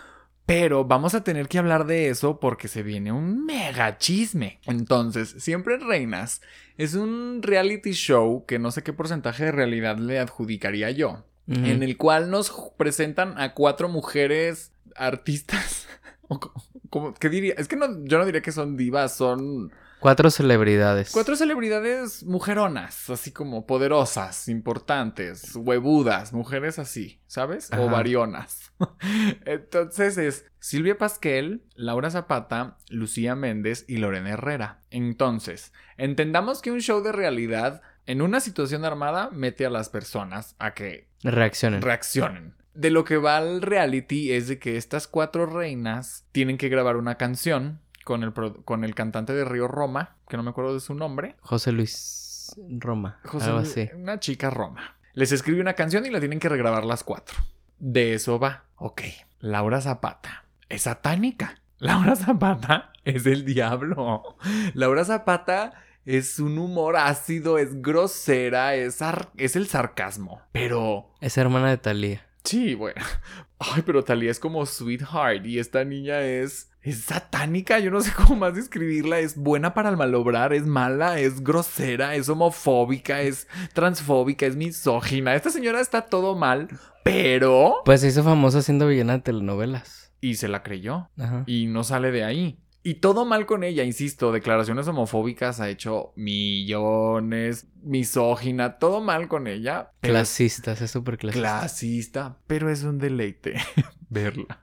Speaker 1: Pero vamos a tener que hablar de eso porque se viene un mega chisme. Entonces, Siempre Reinas es un reality show que no sé qué porcentaje de realidad le adjudicaría yo en el cual nos presentan a cuatro mujeres artistas. ¿Qué diría? Es que no, yo no diría que son divas, son
Speaker 2: Cuatro celebridades.
Speaker 1: cuatro celebridades mujeronas, así como poderosas, importantes, huevudas, mujeres así, ¿sabes?
Speaker 2: Ajá.
Speaker 1: O varionas. Entonces es Silvia Pasquel, Laura Zapata, Lucía Méndez y Lorena Herrera. Entonces, entendamos que un show de realidad en una situación armada mete a las personas a que
Speaker 2: Reaccionen.
Speaker 1: reaccionen. De lo que va al reality es de que estas cuatro reinas tienen que grabar una canción con el, con el cantante de Río Roma, que no me acuerdo de su nombre.
Speaker 2: José Luis Roma.
Speaker 1: José
Speaker 2: algo así.
Speaker 1: Una chica Roma. Les escribe una canción y la tienen que regrabar las cuatro. De eso va. Ok. Laura Zapata. Es satánica. Laura Zapata es el diablo. Laura Zapata es un humor ácido, es grosera, es, es el sarcasmo. Pero
Speaker 2: Es hermana de Thalía.
Speaker 1: Sí, bueno. Ay, pero Talía es como sweetheart y esta niña es es satánica, yo no sé cómo más describirla, es buena para el malobrar, es mala, es grosera, es homofóbica, es transfóbica, es misógina. Esta señora está todo mal, pero
Speaker 2: Pues se hizo famosa siendo villana de telenovelas.
Speaker 1: y se la creyó
Speaker 2: Ajá.
Speaker 1: y no sale de ahí. Y todo mal con ella, insisto, declaraciones homofóbicas ha hecho millones, misógina, todo mal con ella. pero
Speaker 2: Clasistas, es súper clasista.
Speaker 1: clasista, pero es un deleite verla.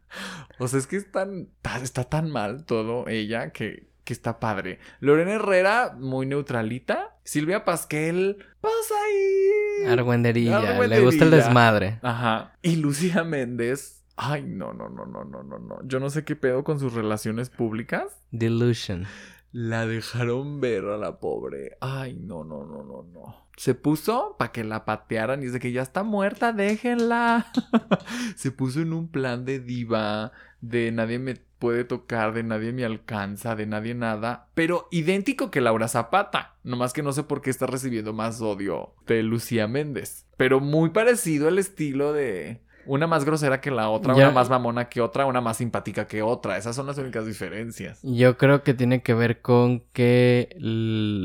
Speaker 1: O sea, es que es tan, ta- está tan mal todo ella que, que está padre. Lorena Herrera, muy neutralita. Silvia Pasquel, pasa ahí.
Speaker 2: Argüenderilla. Le gusta el desmadre.
Speaker 1: Ajá. Y Lucía Méndez. Ay, no, no, no, no, no, no, no. Yo no sé qué pedo con sus relaciones públicas.
Speaker 2: Delusion.
Speaker 1: La dejaron ver a la pobre. Ay, no, no, no, no, no. Se puso para que la patearan y dice que ya está muerta, déjenla. Se puso en un plan de diva, de nadie me puede tocar, de nadie me alcanza, de nadie nada. Pero idéntico que Laura Zapata. Nomás que no sé por qué está recibiendo más odio de Lucía Méndez. Pero muy parecido el estilo de... Una más grosera que la otra,
Speaker 2: Ya-
Speaker 1: una más mamona que otra, una más simpática que otra. Esas son las únicas diferencias.
Speaker 2: Yo creo que tiene que ver con que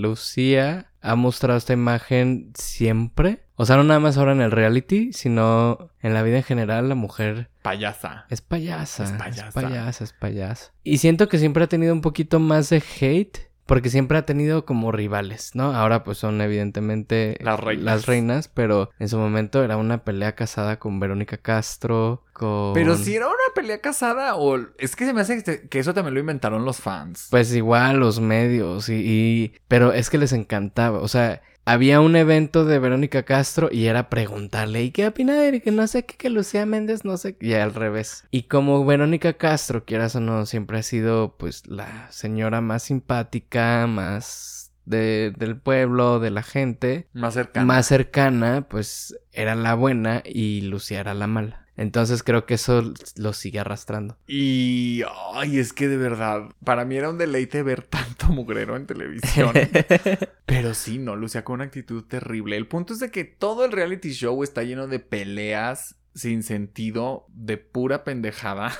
Speaker 2: Lucía ha mostrado esta imagen siempre. O sea, no nada más ahora en el reality, sino en la vida en general, la mujer
Speaker 1: Payasa.
Speaker 2: es payasa.
Speaker 1: Es
Speaker 2: Es
Speaker 1: payasa.
Speaker 2: payasa, es payasa. Y siento que siempre ha tenido un poquito más de hate. Porque siempre ha tenido como rivales, ¿no? Ahora pues son evidentemente
Speaker 1: Las reinas.
Speaker 2: las reinas, pero en su momento era una pelea casada con Verónica Castro, con...
Speaker 1: Pero si era una pelea casada o... Es que se me hace que, que eso también lo inventaron los fans.
Speaker 2: Pues igual los medios y, y- Pero es que les encantaba. O sea, había un evento de Verónica Castro y era preguntarle, ¿y qué opina de que no sé qué, que Lucía Méndez no sé qué? Y al revés. Y como Verónica Castro, quieras o no, siempre ha sido pues la señora más simpática, más de, del pueblo, de la gente,
Speaker 1: más cercana.
Speaker 2: más cercana, pues era la buena y Lucía era la mala. Entonces creo que eso lo sigue arrastrando.
Speaker 1: Y... Ay, es que de verdad, para mí era un deleite ver tanto mugrero en televisión. Pero sí, no, Lucía con una actitud terrible. El punto es de que todo el reality show está lleno de peleas sin sentido, de pura pendejada.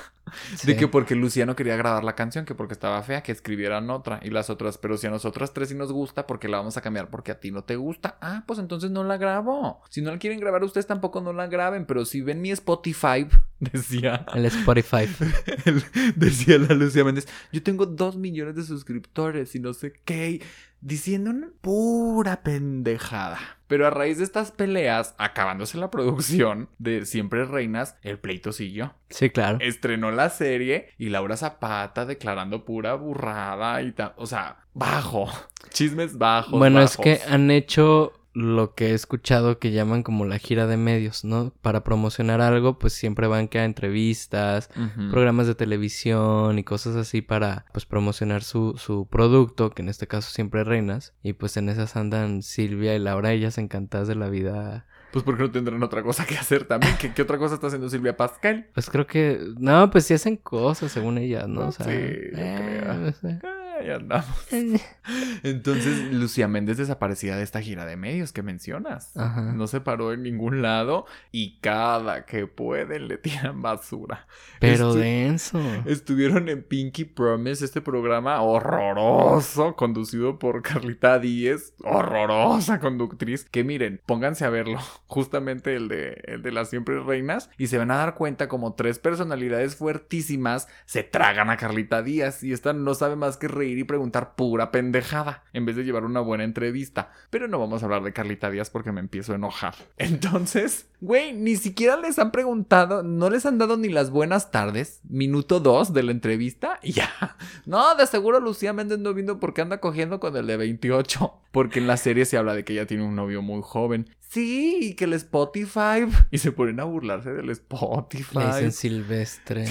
Speaker 1: De que porque Luciano quería grabar la canción, que porque estaba fea, que escribieran otra. Y las otras, pero si a nosotras tres sí nos gusta, porque la vamos a cambiar porque a ti no te gusta. Ah, pues entonces no la grabo. Si no la quieren grabar ustedes tampoco no la graben. Pero si ven mi Spotify, decía,
Speaker 2: El Spotify.
Speaker 1: el- decía la Lucía Méndez, yo tengo dos millones de suscriptores y no sé qué. Diciendo una pura pendejada. Pero a raíz de estas peleas, acabándose la producción de Siempre Reinas, el pleito siguió
Speaker 2: Sí, claro.
Speaker 1: estrenó la serie y Laura Zapata declarando pura burrada y tal. O sea, bajo. Chismes bajos.
Speaker 2: Bueno, es que han hecho lo que he escuchado que llaman como la gira de medios, ¿no? Para promocionar algo, pues siempre van que a entrevistas, programas de televisión y cosas así para pues promocionar su, su producto, que en este caso siempre reinas. Y pues en esas andan Silvia y Laura, ellas encantadas de la vida.
Speaker 1: Pues porque no tendrán otra cosa que hacer también. ¿Qué, qué otra cosa está haciendo Silvia Pascal?
Speaker 2: Pues creo que. No, pues sí hacen cosas según ellas, ¿no? O sea.
Speaker 1: Sí, yo
Speaker 2: eh,
Speaker 1: creo.
Speaker 2: no sé.
Speaker 1: Ahí andamos. Entonces, Lucía Méndez desaparecida de esta gira de medios que mencionas.
Speaker 2: Ajá.
Speaker 1: No se paró en ningún lado y cada que pueden le tiran basura.
Speaker 2: Pero
Speaker 1: Estu-
Speaker 2: denso.
Speaker 1: Estuvieron en Pinky Promise, este programa horroroso, conducido por Carlita Díez, horrorosa conductriz. Que miren, pónganse a verlo, justamente el de, el de las siempre reinas, y se van a dar cuenta como tres personalidades fuertísimas se tragan a Carlita Díaz y esta no sabe más que reír y preguntar pura pendejada, en vez de llevar una buena entrevista. Pero no vamos a hablar de Carlita Díaz porque me empiezo a enojar. Entonces, güey, ni siquiera les han preguntado, no les han dado ni las buenas tardes, minuto dos de la entrevista, y ya. No, de seguro Lucía Méndez no vino porque anda cogiendo con el de 28. Porque en la serie se habla de que ella tiene un novio muy joven. Sí, y que el Spotify. Y se ponen a burlarse del Spotify.
Speaker 2: Le dicen silvestre.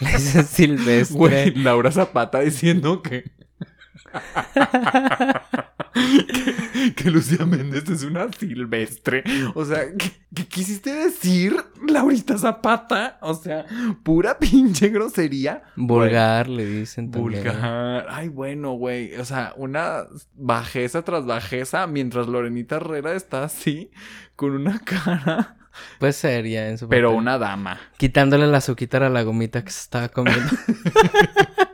Speaker 2: Le dicen silvestre.
Speaker 1: Güey, Laura Zapata diciendo que. que, que Lucía Méndez es una silvestre. O sea, ¿qué, qué quisiste decir, Laurita Zapata? O sea, pura pinche grosería.
Speaker 2: Vulgar, le dicen también.
Speaker 1: Vulgar. Ay, bueno, güey. O sea, una bajeza tras bajeza mientras Lorenita Herrera está así, con una cara.
Speaker 2: Pues seria en su
Speaker 1: Pero una dama.
Speaker 2: Quitándole la azuquita a la gomita que se estaba comiendo.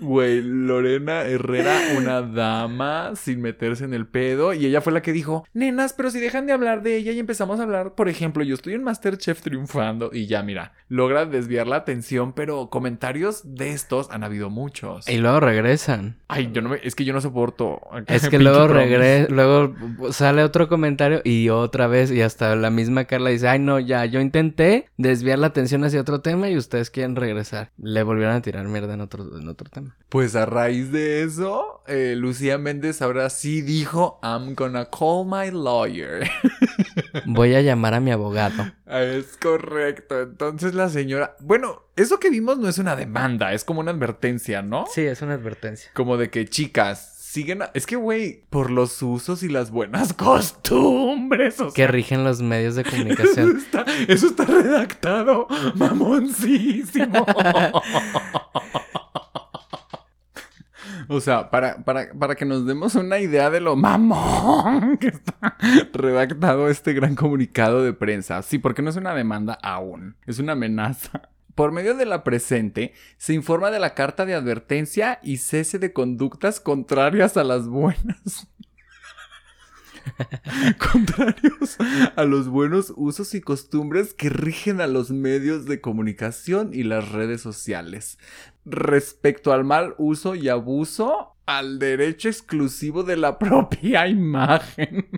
Speaker 1: Güey, Lorena Herrera, una dama sin meterse en el pedo. Y ella fue la que dijo, nenas, pero si dejan de hablar de ella y empezamos a hablar, por ejemplo, yo estoy en Masterchef triunfando y ya, mira, logra desviar la atención, pero comentarios de estos han habido muchos.
Speaker 2: y luego regresan.
Speaker 1: Ay, yo no me, es que yo no soporto.
Speaker 2: Es que luego regresa, luego sale otro comentario y otra vez y hasta la misma Carla dice, ay no, ya, yo intenté desviar la atención hacia otro tema y ustedes quieren regresar. Le volvieron a tirar mierda en otro, en otro tema.
Speaker 1: Pues a raíz de eso, eh, Lucía Méndez ahora sí dijo, I'm gonna call my lawyer.
Speaker 2: Voy a llamar a mi abogado.
Speaker 1: Ah, Es correcto. Entonces la señora. Bueno, eso que vimos no es una demanda, es como una advertencia, ¿no?
Speaker 2: Sí, es una advertencia.
Speaker 1: Como de que, chicas, siguen. a- Es que, güey, por los usos y las buenas costumbres. O
Speaker 2: Que rigen los medios de
Speaker 1: eso,
Speaker 2: comunicación.
Speaker 1: está, eso está redactado mamoncísimo. O sea, para, para, para que nos demos una idea de lo mamón que está redactado este gran comunicado de prensa. Sí, porque no es una demanda aún, es una amenaza. Por medio de la presente, se informa de la carta de advertencia y cese de conductas contrarias a las buenas. contrarios a los buenos usos y costumbres que rigen a los medios de comunicación y las redes sociales. Respecto al mal uso y abuso, al derecho exclusivo de la propia imagen.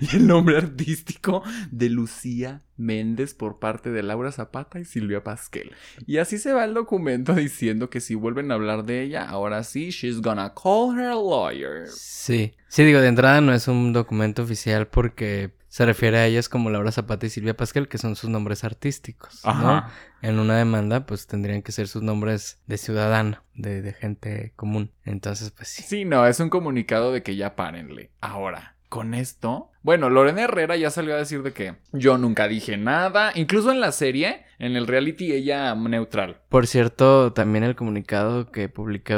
Speaker 1: Y el nombre artístico de Lucía Méndez por parte de Laura Zapata y Silvia Pasquel. Y así se va el documento diciendo que si vuelven a hablar de ella, ahora sí, she's gonna call her lawyer.
Speaker 2: Sí. Sí, digo, de entrada no es un documento oficial porque se refiere a ellas como Laura Zapata y Silvia Pascal, que son sus nombres artísticos. ¿no?
Speaker 1: Ajá.
Speaker 2: En una demanda, pues tendrían que ser sus nombres de ciudadano, de, de gente común. Entonces, pues sí.
Speaker 1: Sí, no, es un comunicado de que ya párenle. Ahora, con esto, bueno, Lorena Herrera ya salió a decir de que yo nunca dije nada, incluso en la serie, en el reality ella neutral.
Speaker 2: Por cierto, también el comunicado que publicó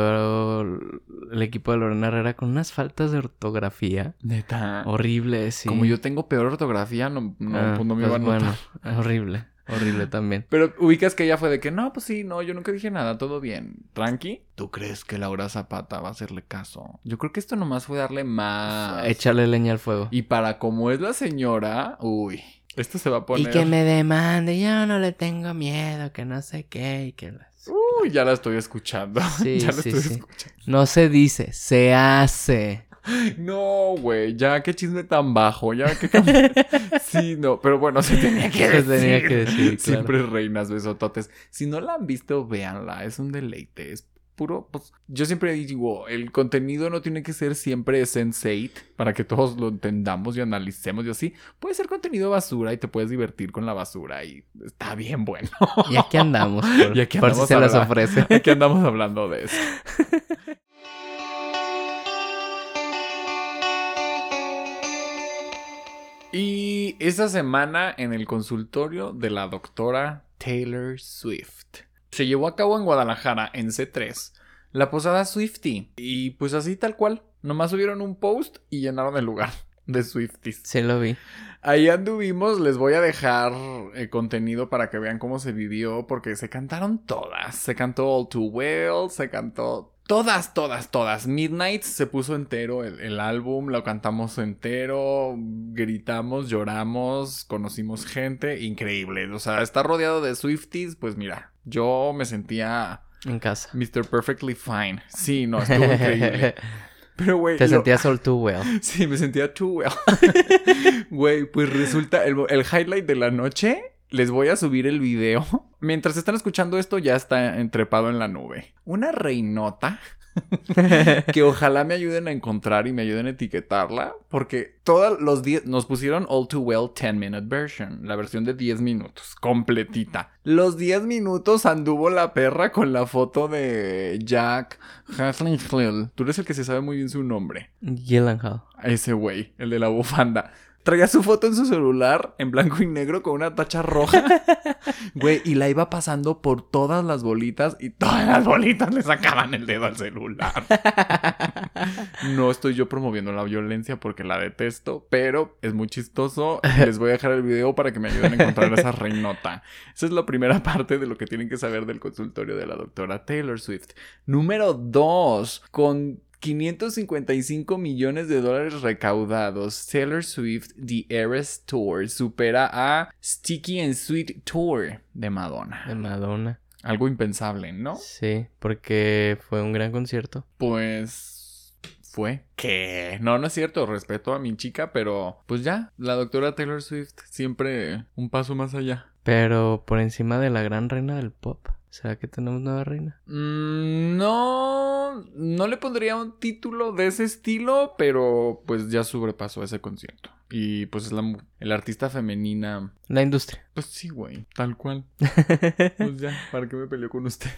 Speaker 2: el equipo de Lorena Herrera con unas faltas de ortografía
Speaker 1: Neta.
Speaker 2: horribles. Sí.
Speaker 1: Como yo tengo peor ortografía, no, no,
Speaker 2: Ah,
Speaker 1: pues no me
Speaker 2: pues
Speaker 1: iba a notar.
Speaker 2: bueno, horrible. Horrible también.
Speaker 1: Pero ubicas que ella fue de que no, pues sí, no, yo nunca dije nada, todo bien. Tranqui. ¿Tú crees que Laura Zapata va a hacerle caso? Yo creo que esto nomás fue darle más.
Speaker 2: Echarle leña al fuego.
Speaker 1: Y para como es la señora, uy, esto se va a poner.
Speaker 2: Y que me demande, yo no le tengo miedo, que no sé qué, y que... las-
Speaker 1: Uy, ya la estoy escuchando.
Speaker 2: Sí,
Speaker 1: ya la
Speaker 2: sí,
Speaker 1: estoy
Speaker 2: sí.
Speaker 1: escuchando.
Speaker 2: No se dice, se hace.
Speaker 1: No, güey, ya qué chisme tan bajo, ya qué Sí, no, pero bueno, se tenía que
Speaker 2: Se
Speaker 1: decir.
Speaker 2: tenía que decir, claro.
Speaker 1: Siempre reinas besototes. Si no la han visto, véanla, es un deleite, es puro, pues yo siempre digo, el contenido no tiene que ser siempre sensate para que todos lo entendamos y analicemos y así. Puede ser contenido basura y te puedes divertir con la basura y está bien bueno.
Speaker 2: Y aquí andamos, por,
Speaker 1: Y aquí
Speaker 2: por si
Speaker 1: andamos
Speaker 2: se las ofrece.
Speaker 1: Aquí andamos hablando de eso. Y esta semana en el consultorio de la doctora Taylor Swift. Se llevó a cabo en Guadalajara, en C3, la posada Swifty. Y pues así tal cual. Nomás subieron un post y llenaron el lugar de Swifties.
Speaker 2: Sí lo vi.
Speaker 1: Ahí anduvimos, les voy a dejar eh, contenido para que vean cómo se vivió, porque se cantaron todas. Se cantó All Too Well, se cantó todas, todas, todas. Midnight se puso entero el, el álbum, lo cantamos entero, gritamos, lloramos, conocimos gente, increíble. O sea, estar rodeado de Swifties, pues mira, yo me sentía
Speaker 2: En casa.
Speaker 1: Mr. Perfectly Fine. Sí, no, estuvo increíble. Pero, güey.
Speaker 2: Te
Speaker 1: lo-
Speaker 2: sentías all too well.
Speaker 1: Sí, me sentía too well. Güey, pues resulta, el, el highlight de la noche, les voy a subir el video. Mientras están escuchando esto, ya está entrepado en la nube. Una reinota que ojalá me ayuden a encontrar y me ayuden a etiquetarla, porque todos los días nos pusieron All Too Well 10 Minute Version, la versión de 10 minutos, completita. Los 10 minutos anduvo la perra con la foto de Jack Haslingfield. Tú eres el que se sabe muy bien su nombre.
Speaker 2: Gyllenhaal.
Speaker 1: Ese güey, el de la bufanda. Traía su foto en su celular en blanco y negro con una tacha roja. Güey, y la iba pasando por todas las bolitas y todas las bolitas le sacaban el dedo al celular. No estoy yo promoviendo la violencia porque la detesto, pero es muy chistoso. Les voy a dejar el video para que me ayuden a encontrar esa reinota. Esa es la primera parte de lo que tienen que saber del consultorio de la doctora Taylor Swift. Número 2. Con 555 millones de dólares recaudados, Taylor Swift The Eras Tour supera a Sticky and Sweet Tour de Madonna.
Speaker 2: De Madonna.
Speaker 1: Algo impensable, ¿no?
Speaker 2: Sí, porque fue un gran concierto.
Speaker 1: Pues fue. ¿Qué? No, no es cierto. Respeto a mi chica, pero pues ya, la doctora Taylor Swift siempre un paso más allá.
Speaker 2: Pero por encima de la gran reina del pop. ¿Será que tenemos nueva reina?
Speaker 1: Mm, no, no le pondría un título de ese estilo, pero pues ya sobrepasó ese concierto. Y pues es la, el artista femenina.
Speaker 2: La industria.
Speaker 1: Pues sí, güey, tal cual. Pues ya, ¿para qué me peleó con ustedes?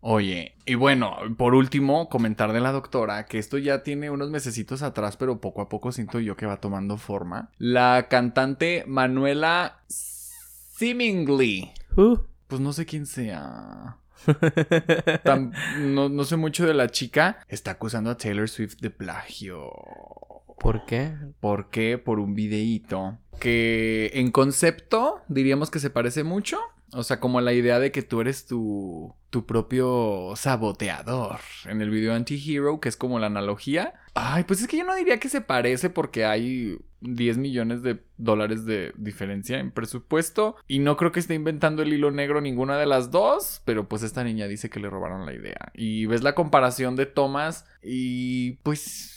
Speaker 1: Oye, y bueno, por último, comentar de la doctora, que esto ya tiene unos mesecitos atrás, pero poco a poco siento yo que va tomando forma. La cantante Manuela Seemingly.
Speaker 2: Uh.
Speaker 1: Pues no sé quién sea. No, no sé mucho de la chica. Está acusando a Taylor Swift de plagio.
Speaker 2: ¿Por qué?
Speaker 1: ¿Por qué? Por un videíto. Que en concepto diríamos que se parece mucho. O sea, como la idea de que tú eres tu, tu propio saboteador. En el video Anti-Hero, que es como la analogía. Ay, pues es que yo no diría que se parece porque hay 10 millones de dólares de diferencia en presupuesto. Y no creo que esté inventando el hilo negro ninguna de las dos. Pero pues esta niña dice que le robaron la idea. Y ves la comparación de tomas y pues...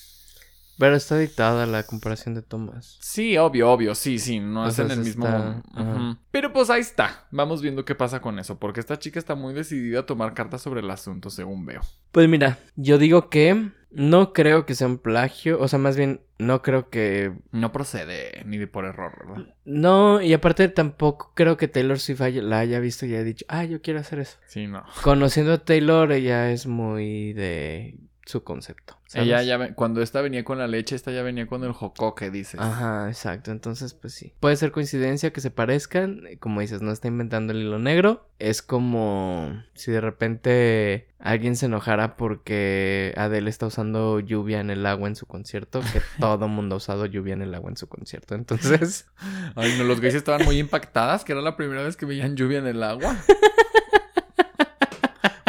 Speaker 2: Pero está dictada la comparación de tomas.
Speaker 1: Sí, obvio, obvio, sí, sí, no
Speaker 2: O sea,
Speaker 1: hacen el mismo.
Speaker 2: está-.
Speaker 1: Pero pues ahí está. Vamos viendo qué pasa con eso, porque esta chica está muy decidida a tomar cartas sobre el asunto, según veo.
Speaker 2: Pues mira, yo digo que no creo que sea un plagio. O sea, más bien, no creo que.
Speaker 1: No procede ni de por error, ¿verdad?
Speaker 2: No, y aparte tampoco creo que Taylor Swift haya- la haya visto y haya dicho, ah, yo quiero hacer eso.
Speaker 1: Sí, no.
Speaker 2: Conociendo a Taylor, ella es muy de. Su concepto. ¿sabes?
Speaker 1: Ella ya, cuando esta venía con la leche, esta ya venía con el jocoque, dices.
Speaker 2: Ajá, exacto. Entonces, pues sí. Puede ser coincidencia que se parezcan. Como dices, no está inventando el hilo negro. Es como si de repente alguien se enojara porque Adele está usando lluvia en el agua en su concierto. Que todo mundo ha usado lluvia en el agua en su concierto. Entonces,
Speaker 1: Ay, no, los gays estaban muy impactadas, que era la primera vez que veían lluvia en el agua.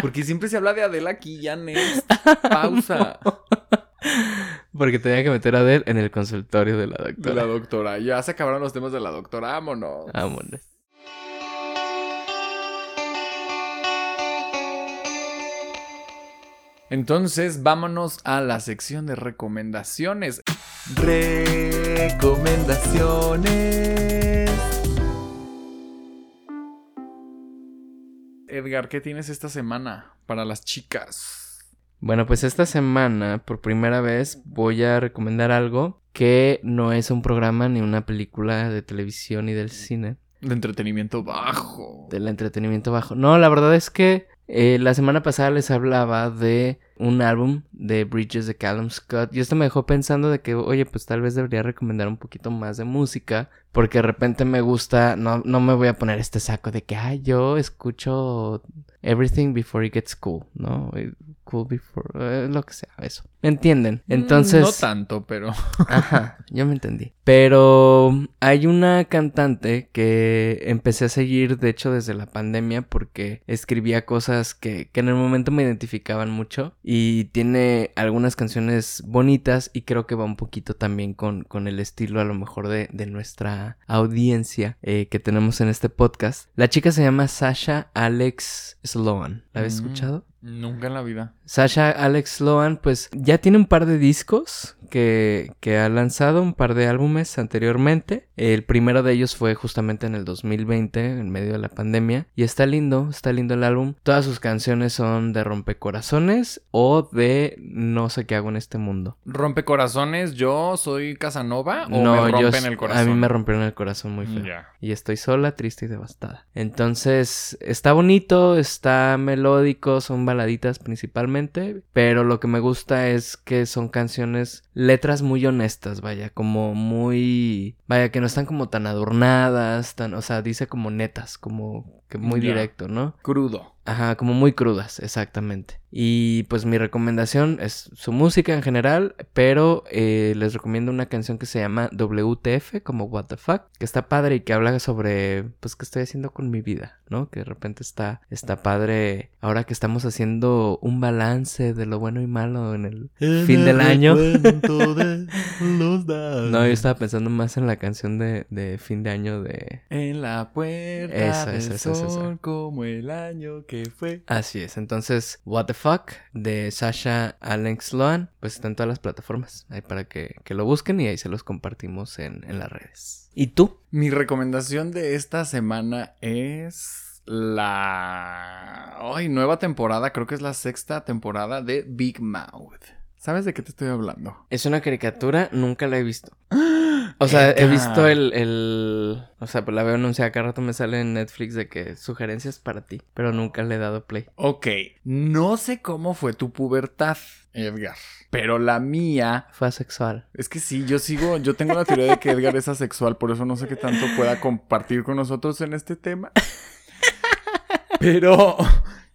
Speaker 1: Porque siempre se habla de Adela aquí, ya next. Pausa.
Speaker 2: porque tenía que meter a Adele en el consultorio de la
Speaker 1: De
Speaker 2: doctora.
Speaker 1: la doctora. Ya se acabaron los temas de la doctora, vámonos.
Speaker 2: Vámonos.
Speaker 1: Entonces, vámonos a la sección de recomendaciones. Recomendaciones. Edgar, ¿qué tienes esta semana para las chicas?
Speaker 2: Bueno, pues esta semana, por primera vez, voy a recomendar algo que no es un programa ni una película de televisión ni del cine.
Speaker 1: De entretenimiento bajo.
Speaker 2: del entretenimiento bajo. No, la verdad es que eh, la semana pasada les hablaba de un álbum de Bridges de Callum Scott y esto me dejó pensando de que, oye, pues tal vez debería recomendar un poquito más de música porque de repente me gusta, no, no me voy a poner este saco de que, ay, yo escucho Everything Before It Gets Cool, ¿no? Cool Before, eh, lo que sea, eso. ¿Me entienden? Entonces...
Speaker 1: Mm, No tanto, pero.
Speaker 2: Ajá, yo me entendí. Pero hay una cantante que empecé a seguir, de hecho, desde la pandemia, porque escribía cosas que, que en el momento me identificaban mucho. Y tiene algunas canciones bonitas y creo que va un poquito también con, con el estilo a lo mejor de, de nuestra audiencia eh, que tenemos en este podcast. La chica se llama Sasha Alex Sloan. ¿La habéis
Speaker 1: Mm.
Speaker 2: escuchado?
Speaker 1: Nunca en la vida.
Speaker 2: Sasha Alex Sloan, pues ya tiene un par de discos que, que ha lanzado, un par de álbumes anteriormente. El primero de ellos fue justamente en el 2020, en medio de la pandemia. Y está lindo, está lindo el álbum. Todas sus canciones son de rompecorazones o de no sé qué hago en este mundo.
Speaker 1: ¿Rompecorazones? ¿Yo soy Casanova o
Speaker 2: no,
Speaker 1: me
Speaker 2: yo
Speaker 1: rompen
Speaker 2: s-
Speaker 1: el corazón?
Speaker 2: A mí me rompieron el corazón muy feo. Y estoy sola, triste y devastada. Entonces, está bonito, está melódico, son baladitas principalmente, pero lo que me gusta es que son canciones, letras muy honestas, vaya, como muy, vaya, que no están como tan adornadas, tan, o sea, dice como netas, como que muy directo, ¿no?
Speaker 1: Crudo.
Speaker 2: Ajá, como muy crudas, exactamente. Y pues mi recomendación es su música en general, pero eh, les recomiendo una canción que se llama WTF, como What the Fuck, que está padre y que habla sobre, pues, qué estoy haciendo con mi vida, ¿no? Que de repente está, está padre ahora que estamos haciendo un balance de lo bueno y malo en el fin del año. No, yo estaba pensando más en la canción de, de fin de año de...
Speaker 1: En la puerta
Speaker 2: Esa,
Speaker 1: del
Speaker 2: esa, esa, esa,
Speaker 1: sol, como el año que fue.
Speaker 2: Así es, entonces What the Fuck de Sasha Alex Sloan, pues está en todas las plataformas, ahí para que, que lo busquen y ahí se los compartimos en, en las redes. ¿Y tú?
Speaker 1: Mi recomendación de esta semana es la ay, nueva temporada, creo que es la sexta temporada de Big Mouth. ¿Sabes de qué te estoy hablando?
Speaker 2: Es una caricatura, nunca la he visto. O sea, he visto el, el... O sea, pues la veo anunciada, cada rato me sale en Netflix de que sugerencias para ti, pero nunca le he dado play.
Speaker 1: Ok, no sé cómo fue tu pubertad, Edgar, pero la mía
Speaker 2: Fue asexual.
Speaker 1: es que sí, yo sigo, yo tengo la teoría de que Edgar es asexual, por eso no sé qué tanto pueda compartir con nosotros en este tema. Pero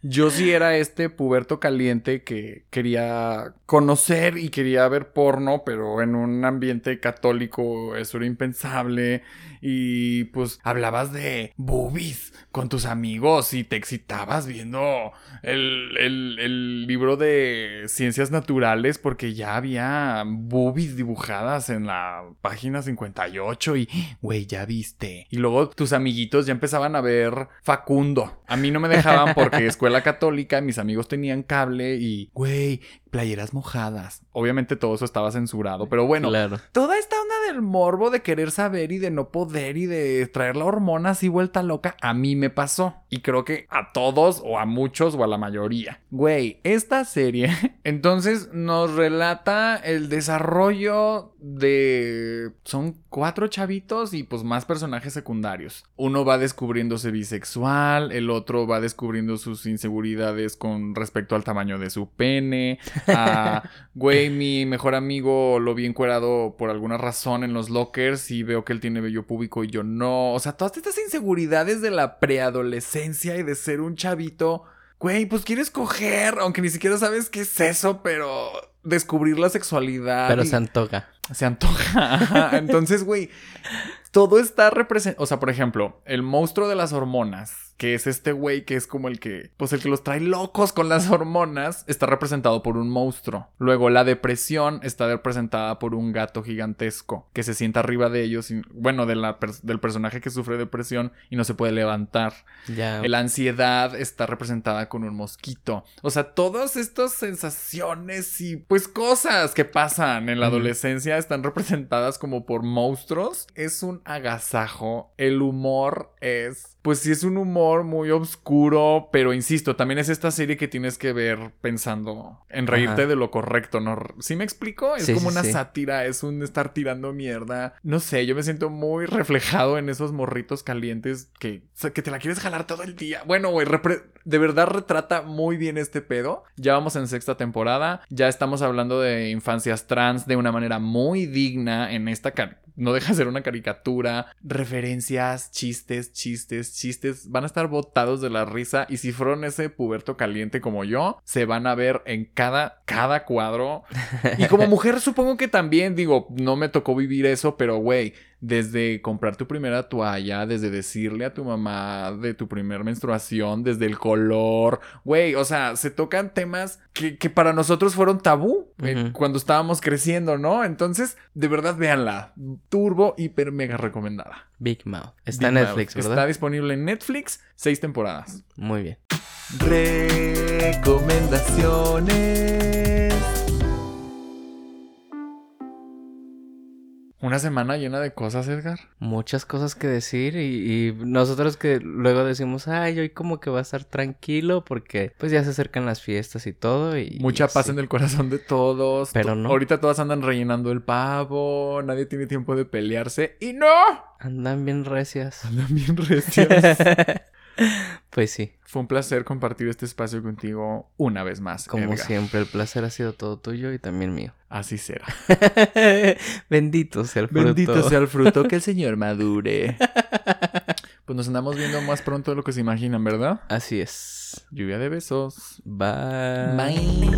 Speaker 1: yo sí era este puberto caliente que quería conocer y quería ver porno, pero en un ambiente católico eso era impensable. Y pues hablabas de boobies con tus amigos y te excitabas viendo el, el- el libro de ciencias naturales porque ya había boobies dibujadas en la página 58 y, güey, ya viste. Y luego tus amiguitos ya empezaban a ver Facundo. A mí no me dejaban porque escuela católica, mis amigos tenían cable y, güey, playeras mojadas. Obviamente todo eso estaba censurado, pero bueno,
Speaker 2: Claro.
Speaker 1: toda esta onda del morbo de querer saber y de no poder y de traer la hormona así vuelta loca, a mí me pasó. Y creo que a todos o a muchos o a la mayoría. Güey, esta serie entonces nos relata el desarrollo de... Son cuatro chavitos y pues más personajes secundarios. Uno va descubriéndose bisexual, el otro va descubriendo sus inseguridades con respecto al tamaño de su pene. A, güey, mi mejor amigo lo vi encuerado por alguna razón en los lockers y veo que él tiene vello público y yo no. O sea, todas estas inseguridades de la preadolescencia y de ser un chavito. Güey, pues quieres coger, aunque ni siquiera sabes qué es eso, pero descubrir la sexualidad.
Speaker 2: Pero
Speaker 1: y-
Speaker 2: se antoja.
Speaker 1: se antoja. Ajá. Entonces, güey, todo está representado. O sea, por ejemplo, el monstruo de las hormonas, que es este güey que es como el que, pues el que los trae locos con las hormonas, está representado por un monstruo. Luego, la depresión está representada por un gato gigantesco que se sienta arriba de ellos, y- bueno, de la pers- del personaje que sufre depresión y no se puede levantar.
Speaker 2: Ya.
Speaker 1: La ansiedad está representada con un mosquito. O sea, todas estas sensaciones y pues cosas que pasan en la adolescencia están representadas como por monstruos. Es un agasajo. El humor es, pues sí es un humor muy oscuro, pero insisto, también es esta serie que tienes que ver pensando en reírte
Speaker 2: Ajá.
Speaker 1: de lo correcto, ¿no? ¿Sí me explico? Es
Speaker 2: Sí,
Speaker 1: como
Speaker 2: sí,
Speaker 1: una
Speaker 2: sí.
Speaker 1: sátira, es un estar tirando mierda. No sé, yo me siento muy reflejado en esos morritos calientes que, o sea, que te la quieres jalar todo el día. Bueno, güey, de verdad retrata muy bien este pedo. Ya vamos en sexta temporada, ya estamos hablando de infancias trans de una manera muy digna en esta... No deja de ser una caricatura, referencias, chistes, chistes, chistes. Van a estar botados de la risa y si fueron ese puberto caliente como yo, se van a ver en cada, cada cuadro. Y como mujer supongo que también, digo, no me tocó vivir eso, pero güey, desde comprar tu primera toalla, desde decirle a tu mamá de tu primer menstruación, desde el color, güey, o sea, se tocan temas que, que para nosotros fueron tabú eh, cuando estábamos creciendo, ¿no? Entonces, de verdad, véanla. Turbo, hiper, mega recomendada.
Speaker 2: Big Mouth. Está en Netflix,
Speaker 1: Mouth.
Speaker 2: ¿verdad?
Speaker 1: Está disponible en Netflix, seis temporadas.
Speaker 2: Muy bien.
Speaker 1: Recomendaciones. Una semana llena de cosas, Edgar.
Speaker 2: Muchas cosas que decir y, y nosotros que luego decimos, ay, hoy como que va a estar tranquilo porque pues ya se acercan las fiestas y todo y...
Speaker 1: Mucha
Speaker 2: y
Speaker 1: paz
Speaker 2: sí.
Speaker 1: en el corazón de todos.
Speaker 2: Pero no.
Speaker 1: Ahorita todas andan rellenando el pavo. Nadie tiene tiempo de pelearse. ¡Y no!
Speaker 2: Andan bien recias.
Speaker 1: Andan bien recias.
Speaker 2: pues sí,
Speaker 1: Fue un placer compartir este espacio contigo una vez más.
Speaker 2: como
Speaker 1: Edgar.
Speaker 2: siempre, el placer ha sido todo tuyo y también mío.
Speaker 1: Así será.
Speaker 2: Bendito sea el fruto.
Speaker 1: Bendito sea el fruto que el Señor madure. Pues nos andamos viendo más pronto de lo que se imaginan, ¿verdad?
Speaker 2: Así es.
Speaker 1: Lluvia de besos.
Speaker 2: Bye.
Speaker 1: Bye.